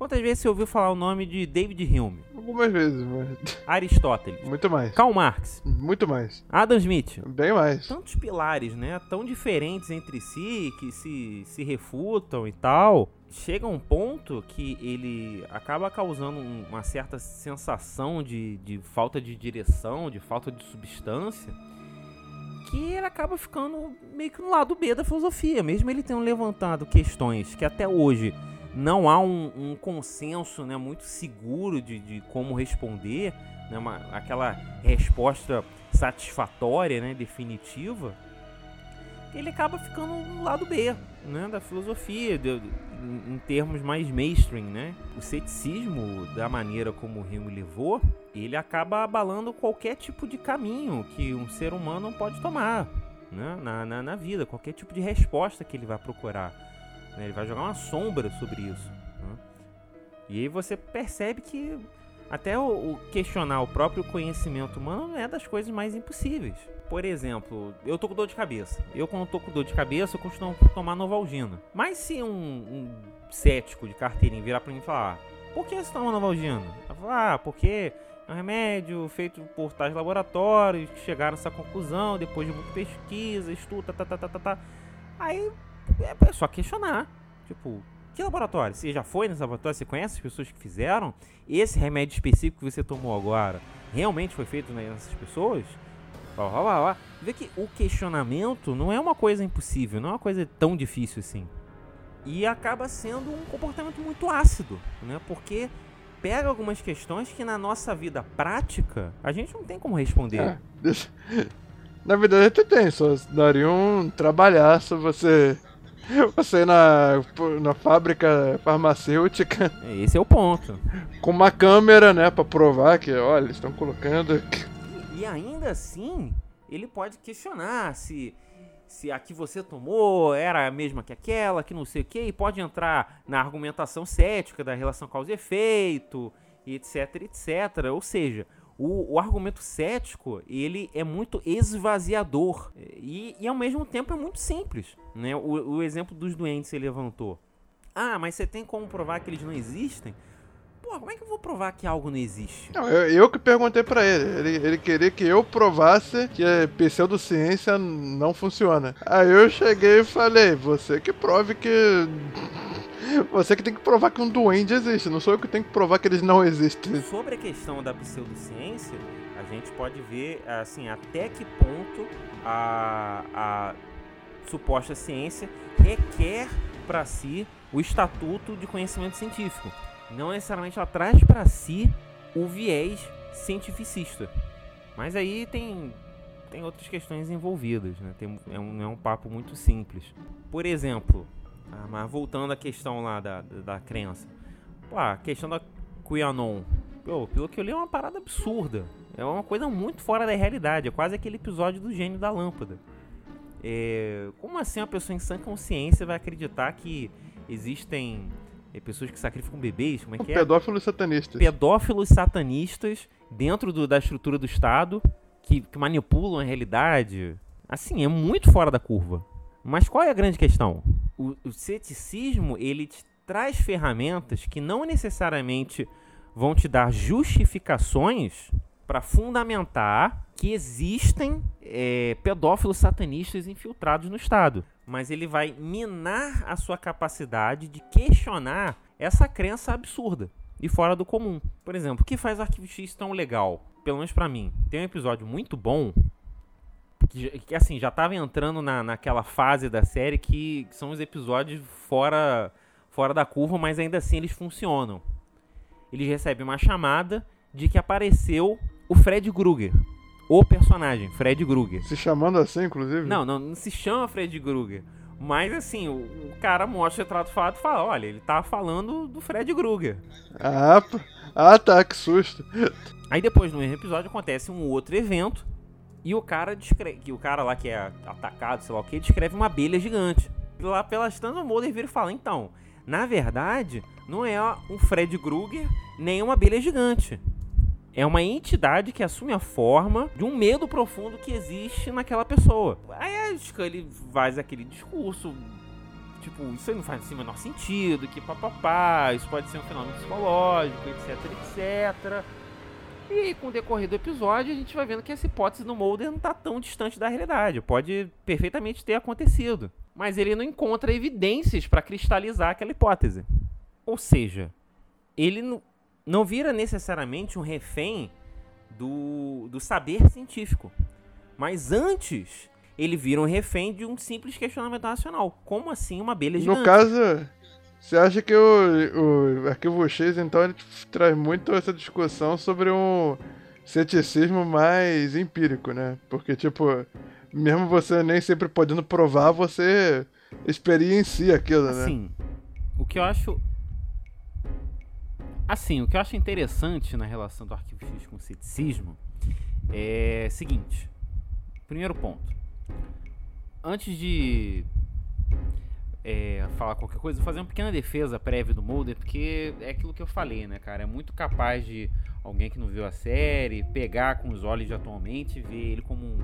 Quantas vezes você ouviu falar o nome de David Hume? Algumas vezes, mas. Aristóteles. Muito mais. Karl Marx. Muito mais. Adam Smith. Bem mais. Tantos pilares, né? Tão diferentes entre si, que se, se refutam e tal. Chega um ponto que ele acaba causando uma certa sensação de, de falta de direção, de falta de substância que ele acaba ficando meio que no lado B da filosofia, mesmo ele tendo levantado questões que até hoje não há um, um consenso né, muito seguro de, de como responder, né, uma, aquela resposta satisfatória, né, definitiva, ele acaba ficando no lado B né, da filosofia, de, em, termos mais mainstream. Né? O ceticismo, da maneira como o Hume levou, ele acaba abalando qualquer tipo de caminho que um ser humano pode tomar né, na, na, na vida, qualquer tipo de resposta que ele vai procurar. Né? Ele vai jogar uma sombra sobre isso. Né? E aí você percebe que até o, o, questionar o próprio conhecimento humano é das coisas mais impossíveis. Por exemplo, eu tô com dor de cabeça. Eu, quando tô com dor de cabeça, eu costumo tomar Novalgina. Mas se um, um cético de carteirinha virar pra mim e falar: Por que você toma Novalgina? Eu falo, ah, porque é um remédio feito por tais laboratórios que chegaram a essa conclusão depois de muita pesquisa, estudo, tá, tá, tá, tá, tá. tá. Aí é, é só questionar. Tipo, que laboratório? Você já foi nesse laboratório? Você conhece as pessoas que fizeram? Esse remédio específico que você tomou agora realmente foi feito nessas pessoas? Lá, lá, lá. Vê que o questionamento não é uma coisa impossível, não é uma coisa tão difícil assim. E acaba sendo um comportamento muito ácido, né? Porque pega algumas questões que na nossa vida prática a gente não tem como responder. É, na verdade até tem, só daria um trabalhaço você você na, na fábrica farmacêutica. Esse é o ponto. Com uma câmera, né, pra provar que, olha, eles estão colocando. E ainda assim, ele pode questionar se se a que você tomou era a mesma que aquela, que não sei o que, e pode entrar na argumentação cética da relação causa e efeito, etc, etc. Ou seja, o, o, argumento cético ele é muito esvaziador e, e, ao mesmo tempo é muito simples. Né? O, o exemplo dos doentes ele levantou. Ah, mas você tem como provar que eles não existem? Pô, como é que eu vou provar que algo não existe? Não, eu, eu que perguntei para ele. ele. Ele queria que eu provasse que a pseudociência não funciona. Aí eu cheguei e falei, você que prove que você que tem que provar que um duende existe, não sou eu que tenho que provar que eles não existem. Sobre a questão da pseudociência, a gente pode ver assim até que ponto a, a suposta ciência requer para si o estatuto de conhecimento científico. Não necessariamente ela traz para si o viés cientificista. Mas aí tem tem outras questões envolvidas, né? Tem, é, um, é um papo muito simples. Por exemplo, ah, mas voltando à questão lá da, da, da crença. Pô, a questão da QAnon. Pô, pelo que eu li é uma parada absurda. É uma coisa muito fora da realidade. É quase aquele episódio do gênio da lâmpada. É, como assim uma pessoa em sã consciência vai acreditar que existem é, pessoas que sacrificam bebês? Como é que é? Pedófilos satanistas. Pedófilos satanistas dentro do, da estrutura do Estado que, que manipulam a realidade. Assim, é muito fora da curva. Mas qual é a grande questão? O, o ceticismo, ele te traz ferramentas que não necessariamente vão te dar justificações para fundamentar que existem é, pedófilos satanistas infiltrados no Estado. Mas ele vai minar a sua capacidade de questionar essa crença absurda e fora do comum. Por exemplo, o que faz Arquivo X tão legal? Pelo menos para mim. Tem um episódio muito bom que, que assim, já tava entrando na, naquela fase da série que, que são os episódios fora, fora da curva, mas ainda assim eles funcionam. Eles recebem uma chamada de que apareceu o Fred Krueger. O personagem, Fred Krueger. Se chamando assim, inclusive? Não, não, não se chama Fred Krueger. Mas assim, o, o, cara mostra o retrato falado e fala: olha, ele tá falando do Fred Krueger. Ah, ah tá, que susto. Aí depois, no mesmo episódio, acontece um outro evento e o cara descreve, o cara lá que é atacado, sei lá o que, descreve uma abelha gigante. Lá pelas tantas o Mulder vira e fala: então, na verdade, não é um Fred Krueger nem uma abelha gigante. É uma entidade que assume a forma de um medo profundo que existe naquela pessoa. Aí ele faz aquele discurso, tipo, isso aí não faz assim, o menor sentido, que papapá, isso pode ser um fenômeno psicológico, etc, etc. E com o decorrer do episódio, a gente vai vendo que essa hipótese do Mulder não está tão distante da realidade. Pode perfeitamente ter acontecido. Mas ele não encontra evidências para cristalizar aquela hipótese. Ou seja, ele não vira necessariamente um refém do, do saber científico. Mas antes, ele vira um refém de um simples questionamento racional. Como assim uma abelha gigante? No caso, você acha que o, o Arquivo X, então, ele traz muito essa discussão sobre um ceticismo mais empírico, né? Porque, tipo, mesmo você nem sempre podendo provar, você experiencia aquilo, né? Assim, o que eu acho... Assim, o que eu acho interessante na relação do Arquivo X com o ceticismo é o seguinte. Primeiro ponto. Antes de é, falar qualquer coisa, vou fazer uma pequena defesa prévia do Mulder, porque é aquilo que eu falei, né, cara? É muito capaz de alguém que não viu a série pegar com os olhos de atualmente e ver ele como um,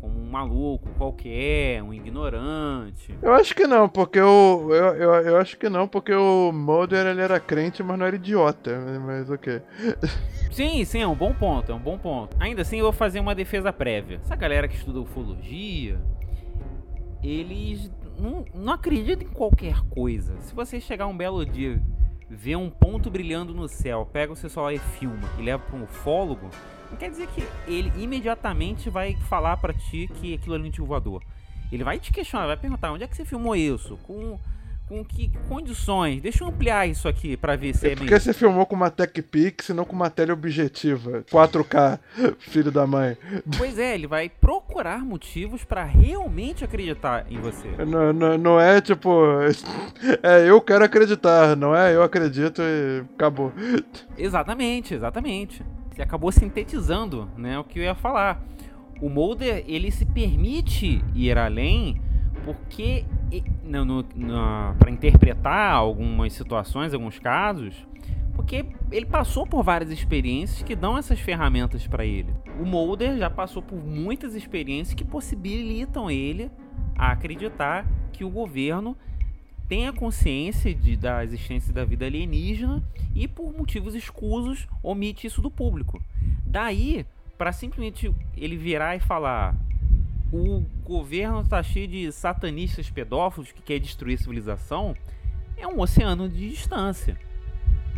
como um maluco qualquer, um ignorante. Eu acho que não, porque o. Eu, eu, eu acho que não, porque o Mulder ele era crente, mas não era idiota. Mas ok. Sim, sim, é um bom ponto, é um bom ponto. Ainda assim, eu vou fazer uma defesa prévia. Essa galera que estuda ufologia, eles não, acredita em qualquer coisa. Se você chegar um belo dia, ver um ponto brilhando no céu, pega o seu celular e filma e leva para um ufólogo, não quer dizer que ele imediatamente vai falar para ti que aquilo é um voador. Ele vai te questionar, vai perguntar onde é que você filmou isso, com com que condições? Deixa eu ampliar isso aqui para ver se é, é Porque você filmou com uma TechPix e não com uma teleobjetiva. 4K, filho da mãe. Pois é, ele vai procurar motivos para realmente acreditar em você. Não, não, não é tipo. É, eu quero acreditar, não é? Eu acredito e acabou. Exatamente, exatamente. Você acabou sintetizando né, o que eu ia falar. O Mulder, ele se permite ir além porque para interpretar algumas situações, alguns casos, porque ele passou por várias experiências que dão essas ferramentas para ele. O Mulder já passou por muitas experiências que possibilitam ele a acreditar que o governo tenha consciência de, da existência da vida alienígena e por motivos escusos omite isso do público. Daí, para simplesmente ele virar e falar o governo está cheio de satanistas pedófilos que quer destruir a civilização, é um oceano de distância.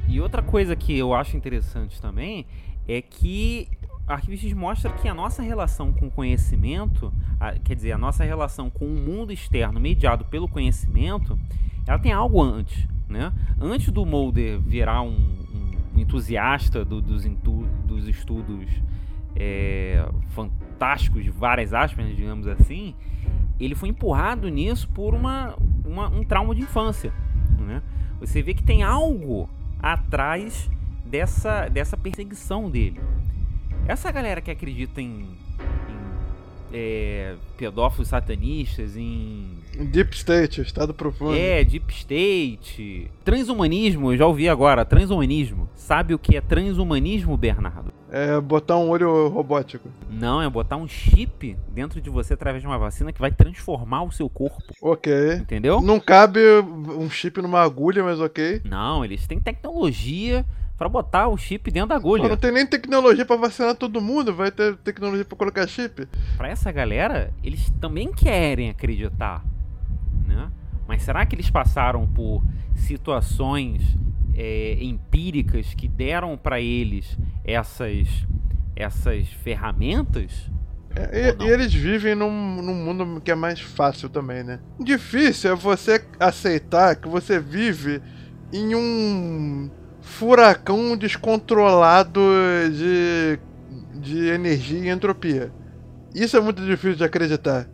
E outra coisa que eu acho interessante também é que Arquivistas mostra que a nossa relação com o conhecimento, a, quer dizer, a nossa relação com o mundo externo mediado pelo conhecimento, ela tem algo antes. Né? Antes do Mulder virar um, um entusiasta do, dos, intu, dos estudos é, fantásticos, de várias aspas, digamos assim, ele foi empurrado nisso por uma, uma um trauma de infância. Né? Você vê que tem algo atrás dessa, dessa perseguição dele. Essa galera que acredita em, em é, pedófilos satanistas, em. Deep State, Estado Profundo. É, Deep State. Transhumanismo, eu já ouvi agora, transhumanismo. Sabe o que é transhumanismo, Bernardo? É botar um olho robótico. Não, é botar um chip dentro de você através de uma vacina que vai transformar o seu corpo. Ok. Entendeu? Não cabe um chip numa agulha, mas ok. Não, eles têm tecnologia Pra botar o chip dentro da agulha. Pô, não tem nem tecnologia pra vacinar todo mundo, vai ter tecnologia pra colocar chip. Pra essa galera, eles também querem acreditar, né? Mas será que eles passaram por situações é, empíricas que deram pra eles essas, essas ferramentas? É, e, e eles vivem num, num mundo que é mais fácil também, né? Difícil é você aceitar que você vive em um furacão descontrolado de, de energia e entropia. Isso é muito difícil de acreditar.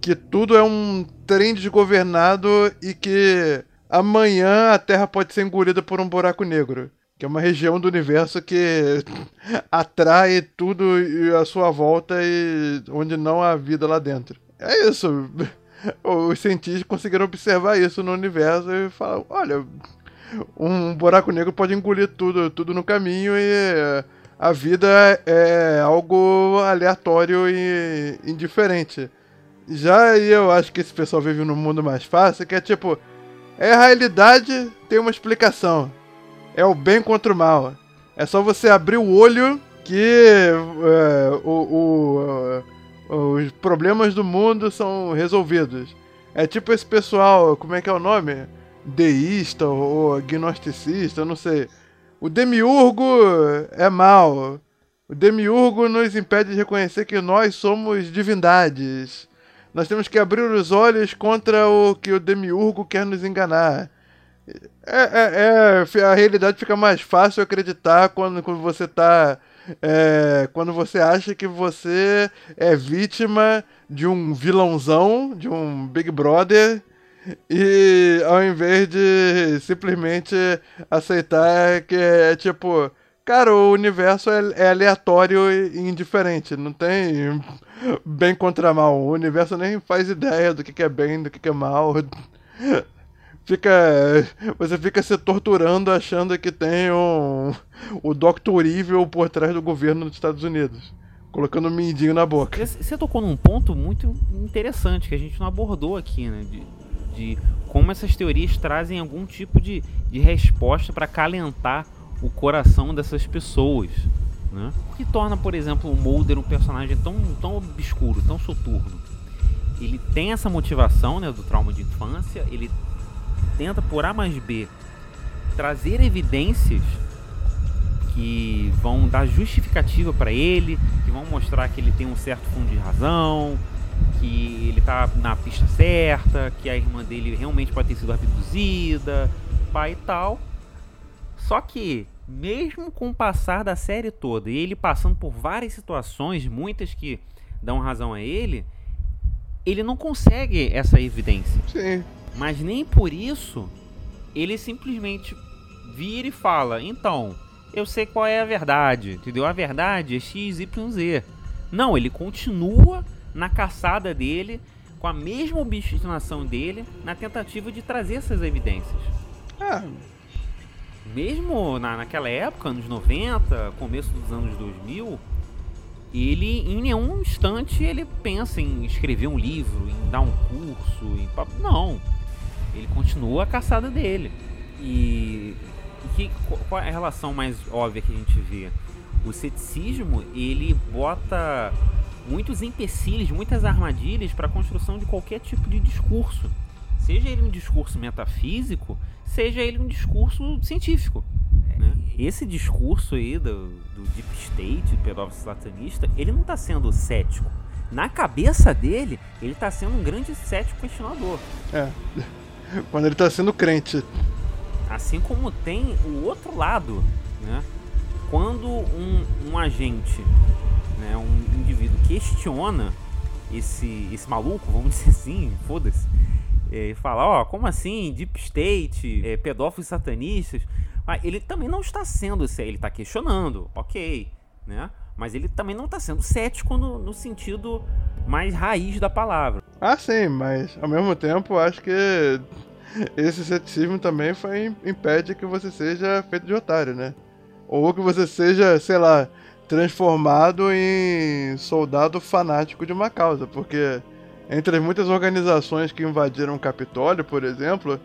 Que tudo é um trem desgovernado e que amanhã a Terra pode ser engolida por um buraco negro. Que é uma região do universo que atrai tudo à sua volta e onde não há vida lá dentro. É isso. Os cientistas conseguiram observar isso no universo e falar, olha, um buraco negro pode engolir tudo, tudo no caminho e a vida é algo aleatório e indiferente. Já eu acho que esse pessoal vive num mundo mais fácil, que é tipo, é a realidade, tem uma explicação. É o bem contra o mal. É só você abrir o olho que é, o, o, os problemas do mundo são resolvidos. É tipo esse pessoal, como é que é o nome? Deísta ou agnosticista, eu não sei. O demiurgo é mal. O demiurgo nos impede de reconhecer que nós somos divindades. Nós temos que abrir os olhos contra o que o demiurgo quer nos enganar. É, é, é, a realidade fica mais fácil acreditar quando, quando você tá. é, quando você acha que você é vítima de um vilãozão, de um Big Brother, e ao invés de simplesmente aceitar que é tipo. Cara, o universo é, é aleatório e indiferente. Não tem bem contra mal. O universo nem faz ideia do que, que é bem, do que, que é mal. Fica. Você fica se torturando achando que tem um. O Dr. Evil por trás do governo dos Estados Unidos. Colocando um mindinho na boca. Você tocou num ponto muito interessante que a gente não abordou aqui, né? De, de como essas teorias trazem algum tipo de, de resposta para acalentar o coração dessas pessoas. Né? O que torna, por exemplo, o Mulder um personagem tão, tão obscuro, tão soturno. Ele tem essa motivação né, do trauma de infância, ele tenta, por A mais B, trazer evidências que vão dar justificativa para ele, que vão mostrar que ele tem um certo fundo de razão, que ele tá na pista certa, que a irmã dele realmente pode ter sido abduzida, pai e tal. Só que, mesmo com o passar da série toda e ele passando por várias situações, muitas que dão razão a ele, ele não consegue essa evidência. Sim. Mas nem por isso ele simplesmente vira e fala: então, eu sei qual é a verdade, entendeu? A verdade é XYZ. Não, ele continua na caçada dele, com a mesma obstinação dele, na tentativa de trazer essas evidências. Ah, Mesmo na, naquela época, anos 90, começo dos anos 2000, ele em nenhum instante ele pensa em escrever um livro, em dar um curso, em não. Ele continua a caçada dele. E, e que, qu- qual é a relação mais óbvia que a gente vê? O ceticismo, ele bota muitos empecilhos, muitas armadilhas para a construção de qualquer tipo de discurso. Seja ele um discurso metafísico, seja ele um discurso científico. né? Esse discurso aí do, do Deep State, do pedófilo satanista, ele não está sendo cético. Na cabeça dele, ele está sendo um grande cético questionador. é. Quando ele tá sendo crente. Assim como tem o outro lado, né? Quando um, um agente, né, um indivíduo questiona esse, esse maluco, vamos dizer assim, foda-se, é, e fala, ó, como assim, Deep State, é, pedófilos satanistas, ah, ele também não está sendo, ele está questionando, ok, né? Mas ele também não está sendo cético no, no sentido mais raiz da palavra. Ah, sim, mas ao mesmo tempo acho que esse ceticismo também foi, impede que você seja feito de otário, né? Ou que você seja, sei lá, transformado em soldado fanático de uma causa, porque entre as muitas organizações que invadiram o Capitólio, por exemplo,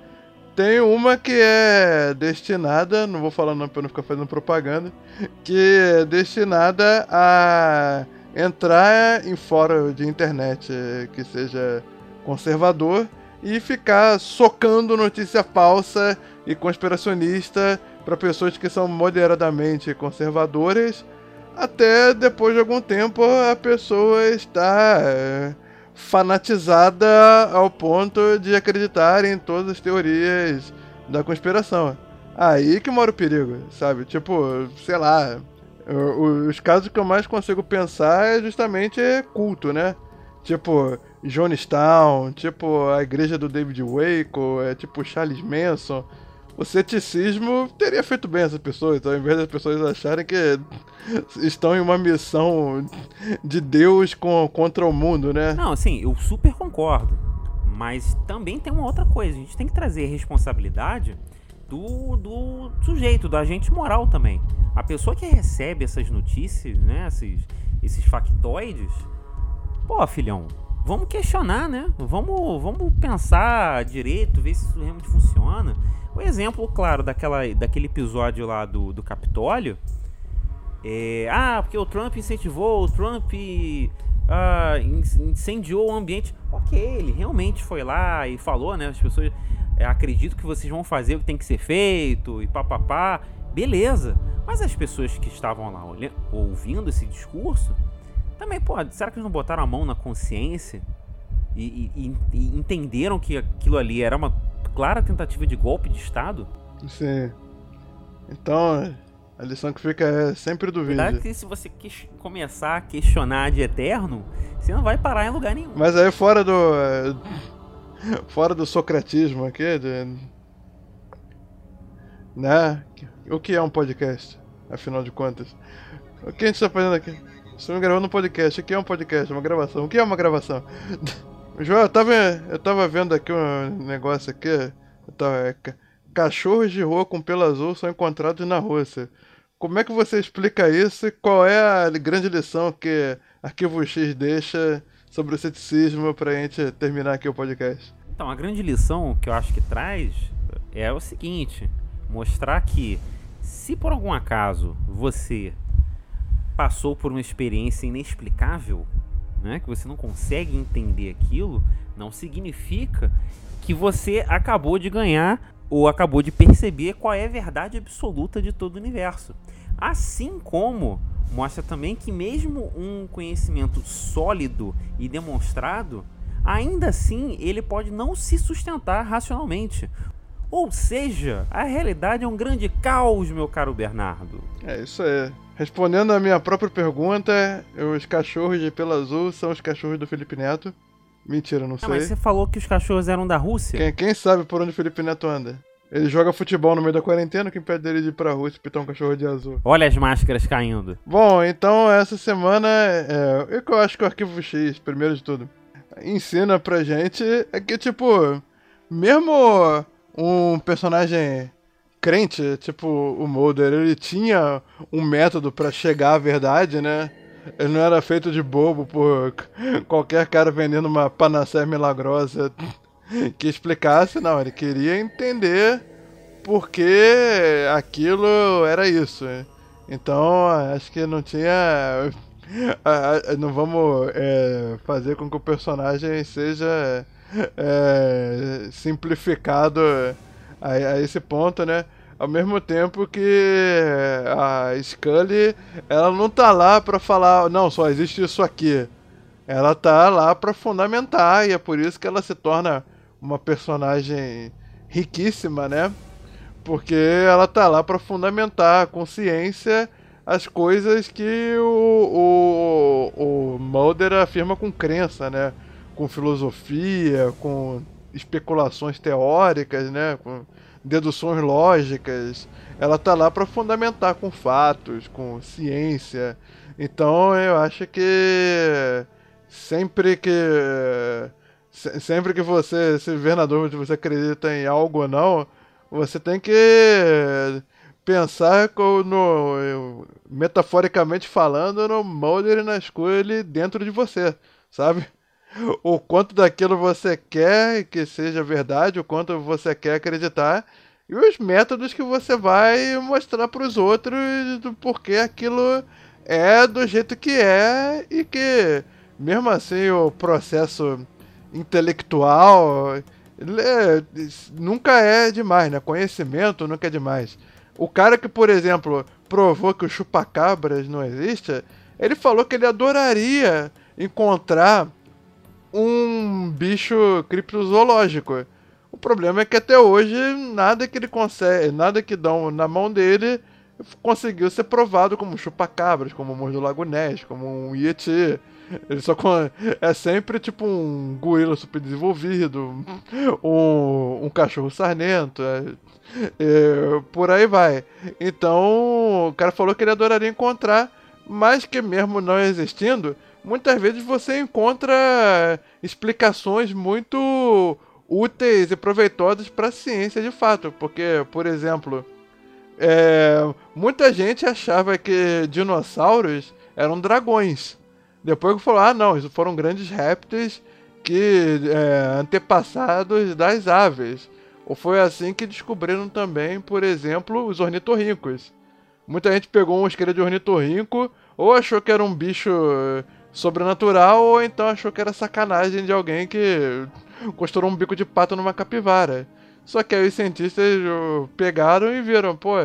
tem uma que é destinada, não vou falar não pra não ficar fazendo propaganda, que é destinada a entrar em fórum de internet que seja conservador e ficar socando notícia falsa e conspiracionista para pessoas que são moderadamente conservadoras, até depois de algum tempo a pessoa está é, fanatizada ao ponto de acreditar em todas as teorias da conspiração. Aí que mora o perigo, sabe? Tipo, sei lá, os casos que eu mais consigo pensar é justamente culto, né? Tipo, Jonestown, tipo a igreja do David Waco, é tipo Charles Manson. O ceticismo teria feito bem essas pessoas, então, ao invés das pessoas acharem que estão em uma missão de Deus com, contra o mundo, né? Não, assim, eu super concordo. Mas também tem uma outra coisa, a gente tem que trazer responsabilidade do, do sujeito, do agente moral também. A pessoa que recebe essas notícias, né, esses, esses factoides, pô, filhão, vamos questionar, né? Vamos, vamos pensar direito, ver se isso realmente funciona. O exemplo, claro, daquela, daquele episódio lá do, do Capitólio. É, ah, porque o Trump incentivou, o Trump ah, incendiou o ambiente. Ok, ele realmente foi lá e falou, né? As pessoas é, acredito que vocês vão fazer o que tem que ser feito e papapá. Beleza. Mas as pessoas que estavam lá ouvindo esse discurso também, pô, será que eles não botaram a mão na consciência e, e, e entenderam que aquilo ali era uma clara tentativa de golpe de Estado? Sim. Então, a lição que fica é sempre do vídeo. Verdade que se você começar a questionar de eterno, você não vai parar em lugar nenhum. Mas aí fora do. Fora do socratismo aqui, de... né? O que é um podcast, afinal de contas? O que a gente está fazendo aqui? Estamos gravando um podcast. O que é um podcast? Uma gravação. O que é uma gravação? João, eu tava, eu tava vendo aqui um negócio aqui. Tava, é, cachorros de rua com pelo azul são encontrados na Rússia. Como é que você explica isso e qual é a grande lição que Arquivo X deixa sobre o ceticismo pra gente terminar aqui o podcast? Então, a grande lição que eu acho que traz é o seguinte: mostrar que se por algum acaso você passou por uma experiência inexplicável, né, que você não consegue entender aquilo, não significa que você acabou de ganhar ou acabou de perceber qual é a verdade absoluta de todo o universo. Assim como mostra também que mesmo um conhecimento sólido e demonstrado, ainda assim ele pode não se sustentar racionalmente. Ou seja, a realidade é um grande caos, meu caro Bernardo. É isso aí. Respondendo a minha própria pergunta, os cachorros de pelo azul são os cachorros do Felipe Neto. Mentira, não sei. mas você falou que os cachorros eram da Rússia? Quem, quem sabe por onde o Felipe Neto anda? Ele joga futebol no meio da quarentena, que impede ele de ir pra Rússia e pintar um cachorro de azul. Olha as máscaras caindo. Bom, então essa semana, é, eu acho que o Arquivo X, primeiro de tudo, ensina pra gente é que, tipo, mesmo um personagem crente, tipo o Mulder, ele tinha um método para chegar à verdade, né? Ele não era feito de bobo por qualquer cara vendendo uma panacea milagrosa que explicasse, não. Ele queria entender por que aquilo era isso. Então, acho que não tinha. Não vamos é, fazer com que o personagem seja é, simplificado a, a esse ponto, né? Ao mesmo tempo que a Scully, ela não tá lá para falar, não, só existe isso aqui. Ela tá lá para fundamentar e é por isso que ela se torna uma personagem riquíssima, né? Porque ela tá lá para fundamentar com ciência as coisas que o, o, o Mulder afirma com crença, né? Com filosofia, com especulações teóricas, né? Com deduções lógicas. Ela tá lá para fundamentar com fatos, com ciência. Então eu acho que sempre que sempre que você se vê na dúvida se você acredita em algo ou não, você tem que pensar no metaforicamente falando no Mulder e na Scully dentro de você, sabe? O quanto daquilo você quer que seja verdade, o quanto você quer acreditar, e os métodos que você vai mostrar para os outros do porquê aquilo é do jeito que é e que, mesmo assim, o processo intelectual é, nunca é demais, né? Conhecimento nunca é demais. O cara que, por exemplo, provou que o chupacabras não existe, ele falou que ele adoraria encontrar um bicho criptozoológico. O problema é que até hoje nada que ele consegue, nada que dão na mão dele conseguiu ser provado como chupacabras, como o Morro Lago Ness, como um Yeti. Ele só é sempre tipo um gorila super desenvolvido, um, um cachorro sarnento, é, é, por aí vai. Então o cara falou que ele adoraria encontrar, mas que mesmo não existindo, muitas vezes você encontra explicações muito úteis e proveitosas para a ciência de fato, porque, por exemplo, é, muita gente achava que dinossauros eram dragões. Depois que falou, ah não, isso foram grandes répteis que é, antepassados das aves. Ou foi assim que descobriram também, por exemplo, os ornitorrincos. Muita gente pegou um esqueleto de ornitorrinco, ou achou que era um bicho sobrenatural, ou então achou que era sacanagem de alguém que costurou um bico de pato numa capivara. Só que aí os cientistas pegaram e viram, pô,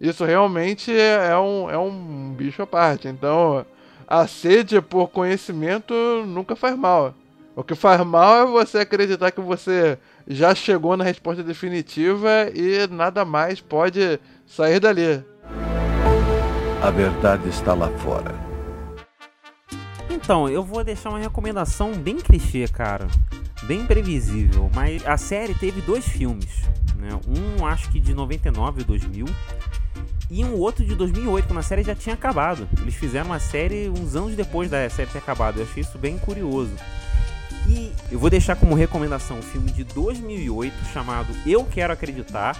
isso realmente é, é um, é um bicho à parte. Então, a sede por conhecimento nunca faz mal. O que faz mal é você acreditar que você já chegou na resposta definitiva e nada mais pode sair dali. A verdade está lá fora. Então, eu vou deixar uma recomendação bem clichê, cara. Bem previsível. Mas a série teve dois filmes. Né? Um, acho que de 99 e 2000 e um outro de 2008, quando a série já tinha acabado. Eles fizeram uma série uns anos depois da série ter acabado. Eu achei isso bem curioso. E eu vou deixar como recomendação um filme de 2008 chamado Eu Quero Acreditar.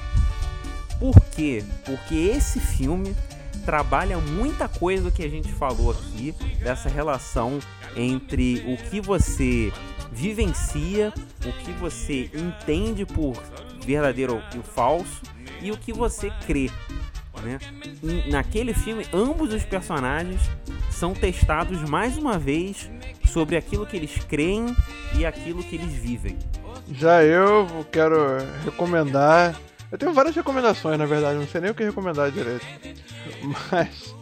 Por quê? Porque esse filme trabalha muita coisa do que a gente falou aqui, dessa relação entre o que você vivencia, o que você entende por verdadeiro e falso e o que você crê né? Naquele filme, ambos os personagens são testados mais uma vez sobre aquilo que eles creem e aquilo que eles vivem. Já eu quero recomendar. Eu tenho várias recomendações, na verdade, não sei nem o que recomendar direito. Mas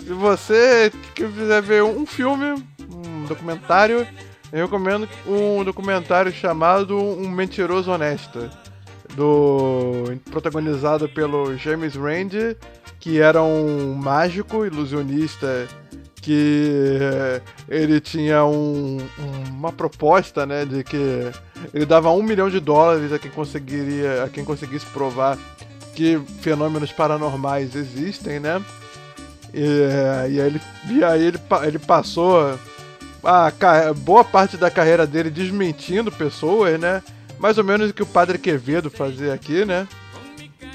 se você quiser ver um filme, um documentário, eu recomendo um documentário chamado Um Mentiroso Honesto do protagonizado pelo James Randi, que era um mágico ilusionista que ele tinha um, uma proposta, né, de que ele dava um milhão de dólares a quem conseguiria, a quem conseguisse provar que fenômenos paranormais existem, né? E, e aí, ele, e aí ele, ele passou a boa parte da carreira dele desmentindo pessoas, né? mais ou menos o que o Padre Quevedo fazia aqui, né?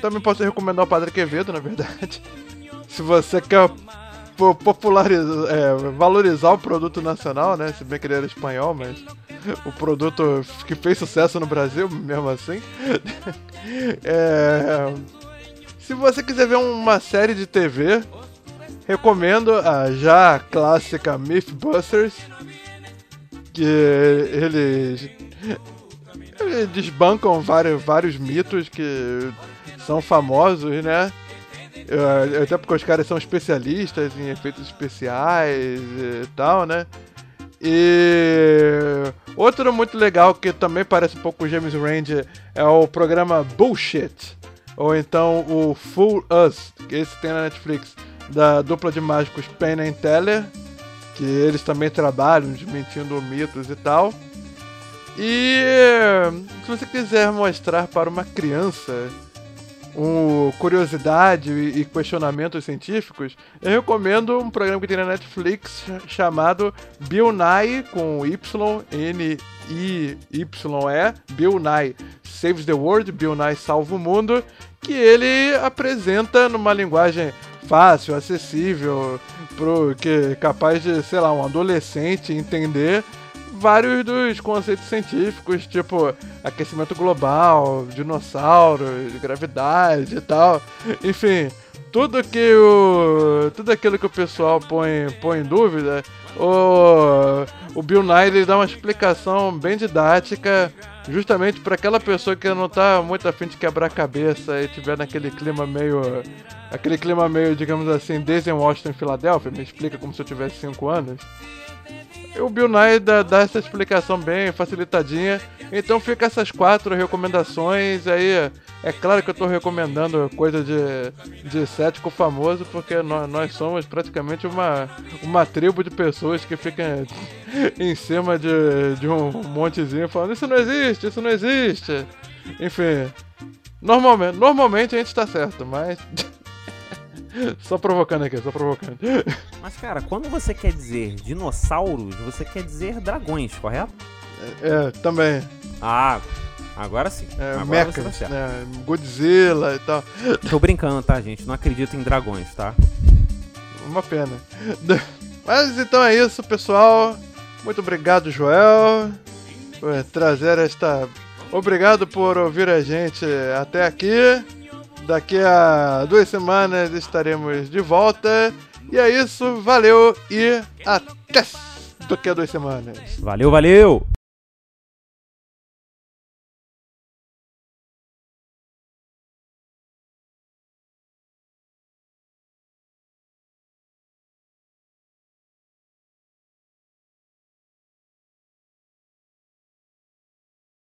Também posso recomendar o Padre Quevedo, na verdade. Se você quer popularizar, é, valorizar o produto nacional, né? Se bem que ele era espanhol, mas o produto que fez sucesso no Brasil, mesmo assim. é, se você quiser ver uma série de TV, recomendo a já clássica Mythbusters, que eles desbancam vários, vários mitos que são famosos, né? Até porque os caras são especialistas em efeitos especiais e tal, né? E outro muito legal que também parece um pouco o James Rand é o programa Bullshit, ou então o Fool Us, que esse tem na Netflix, da dupla de mágicos Penn and Teller, que eles também trabalham desmentindo mitos e tal. E se você quiser mostrar para uma criança um, curiosidade e questionamentos científicos, eu recomendo um programa que tem na Netflix chamado Bill Nye com Y N I Y E Bill Nye. Saves the World, Bill Nye salva o mundo, que ele apresenta numa linguagem fácil, acessível, pro que capaz de, sei lá, um adolescente entender vários dos conceitos científicos, tipo aquecimento global, dinossauros, gravidade e tal. Enfim, tudo que o tudo aquilo que o pessoal põe, põe em dúvida, o, o Bill Nye dá uma explicação bem didática, justamente para aquela pessoa que não tá muito afim de quebrar a cabeça e tiver naquele clima meio aquele clima meio, digamos assim, Daisy Washington em Filadélfia, me explica como se eu tivesse 5 anos. O Bill Nye dá, dá, essa explicação bem facilitadinha. Então fica essas quatro recomendações. Aí é claro que eu estou recomendando coisa de, de cético famoso, porque nós, nós, somos praticamente uma, uma tribo de pessoas que ficam em cima de, de um montezinho falando isso não existe, isso não existe. Enfim. Normalmente, normalmente a gente está certo, mas. Só provocando aqui, só provocando. Mas, cara, quando você quer dizer dinossauros, você quer dizer dragões, correto? É, é também. Ah, agora sim. É, agora mechas, tá né? Godzilla e tal. Tô brincando, tá, gente? Não acredito em dragões, tá? Uma pena. Mas então é isso, pessoal. Muito obrigado, Joel, por trazer esta. Obrigado por ouvir a gente até aqui. Daqui a duas semanas estaremos de volta. E é isso, valeu e até daqui a duas semanas. Valeu, valeu!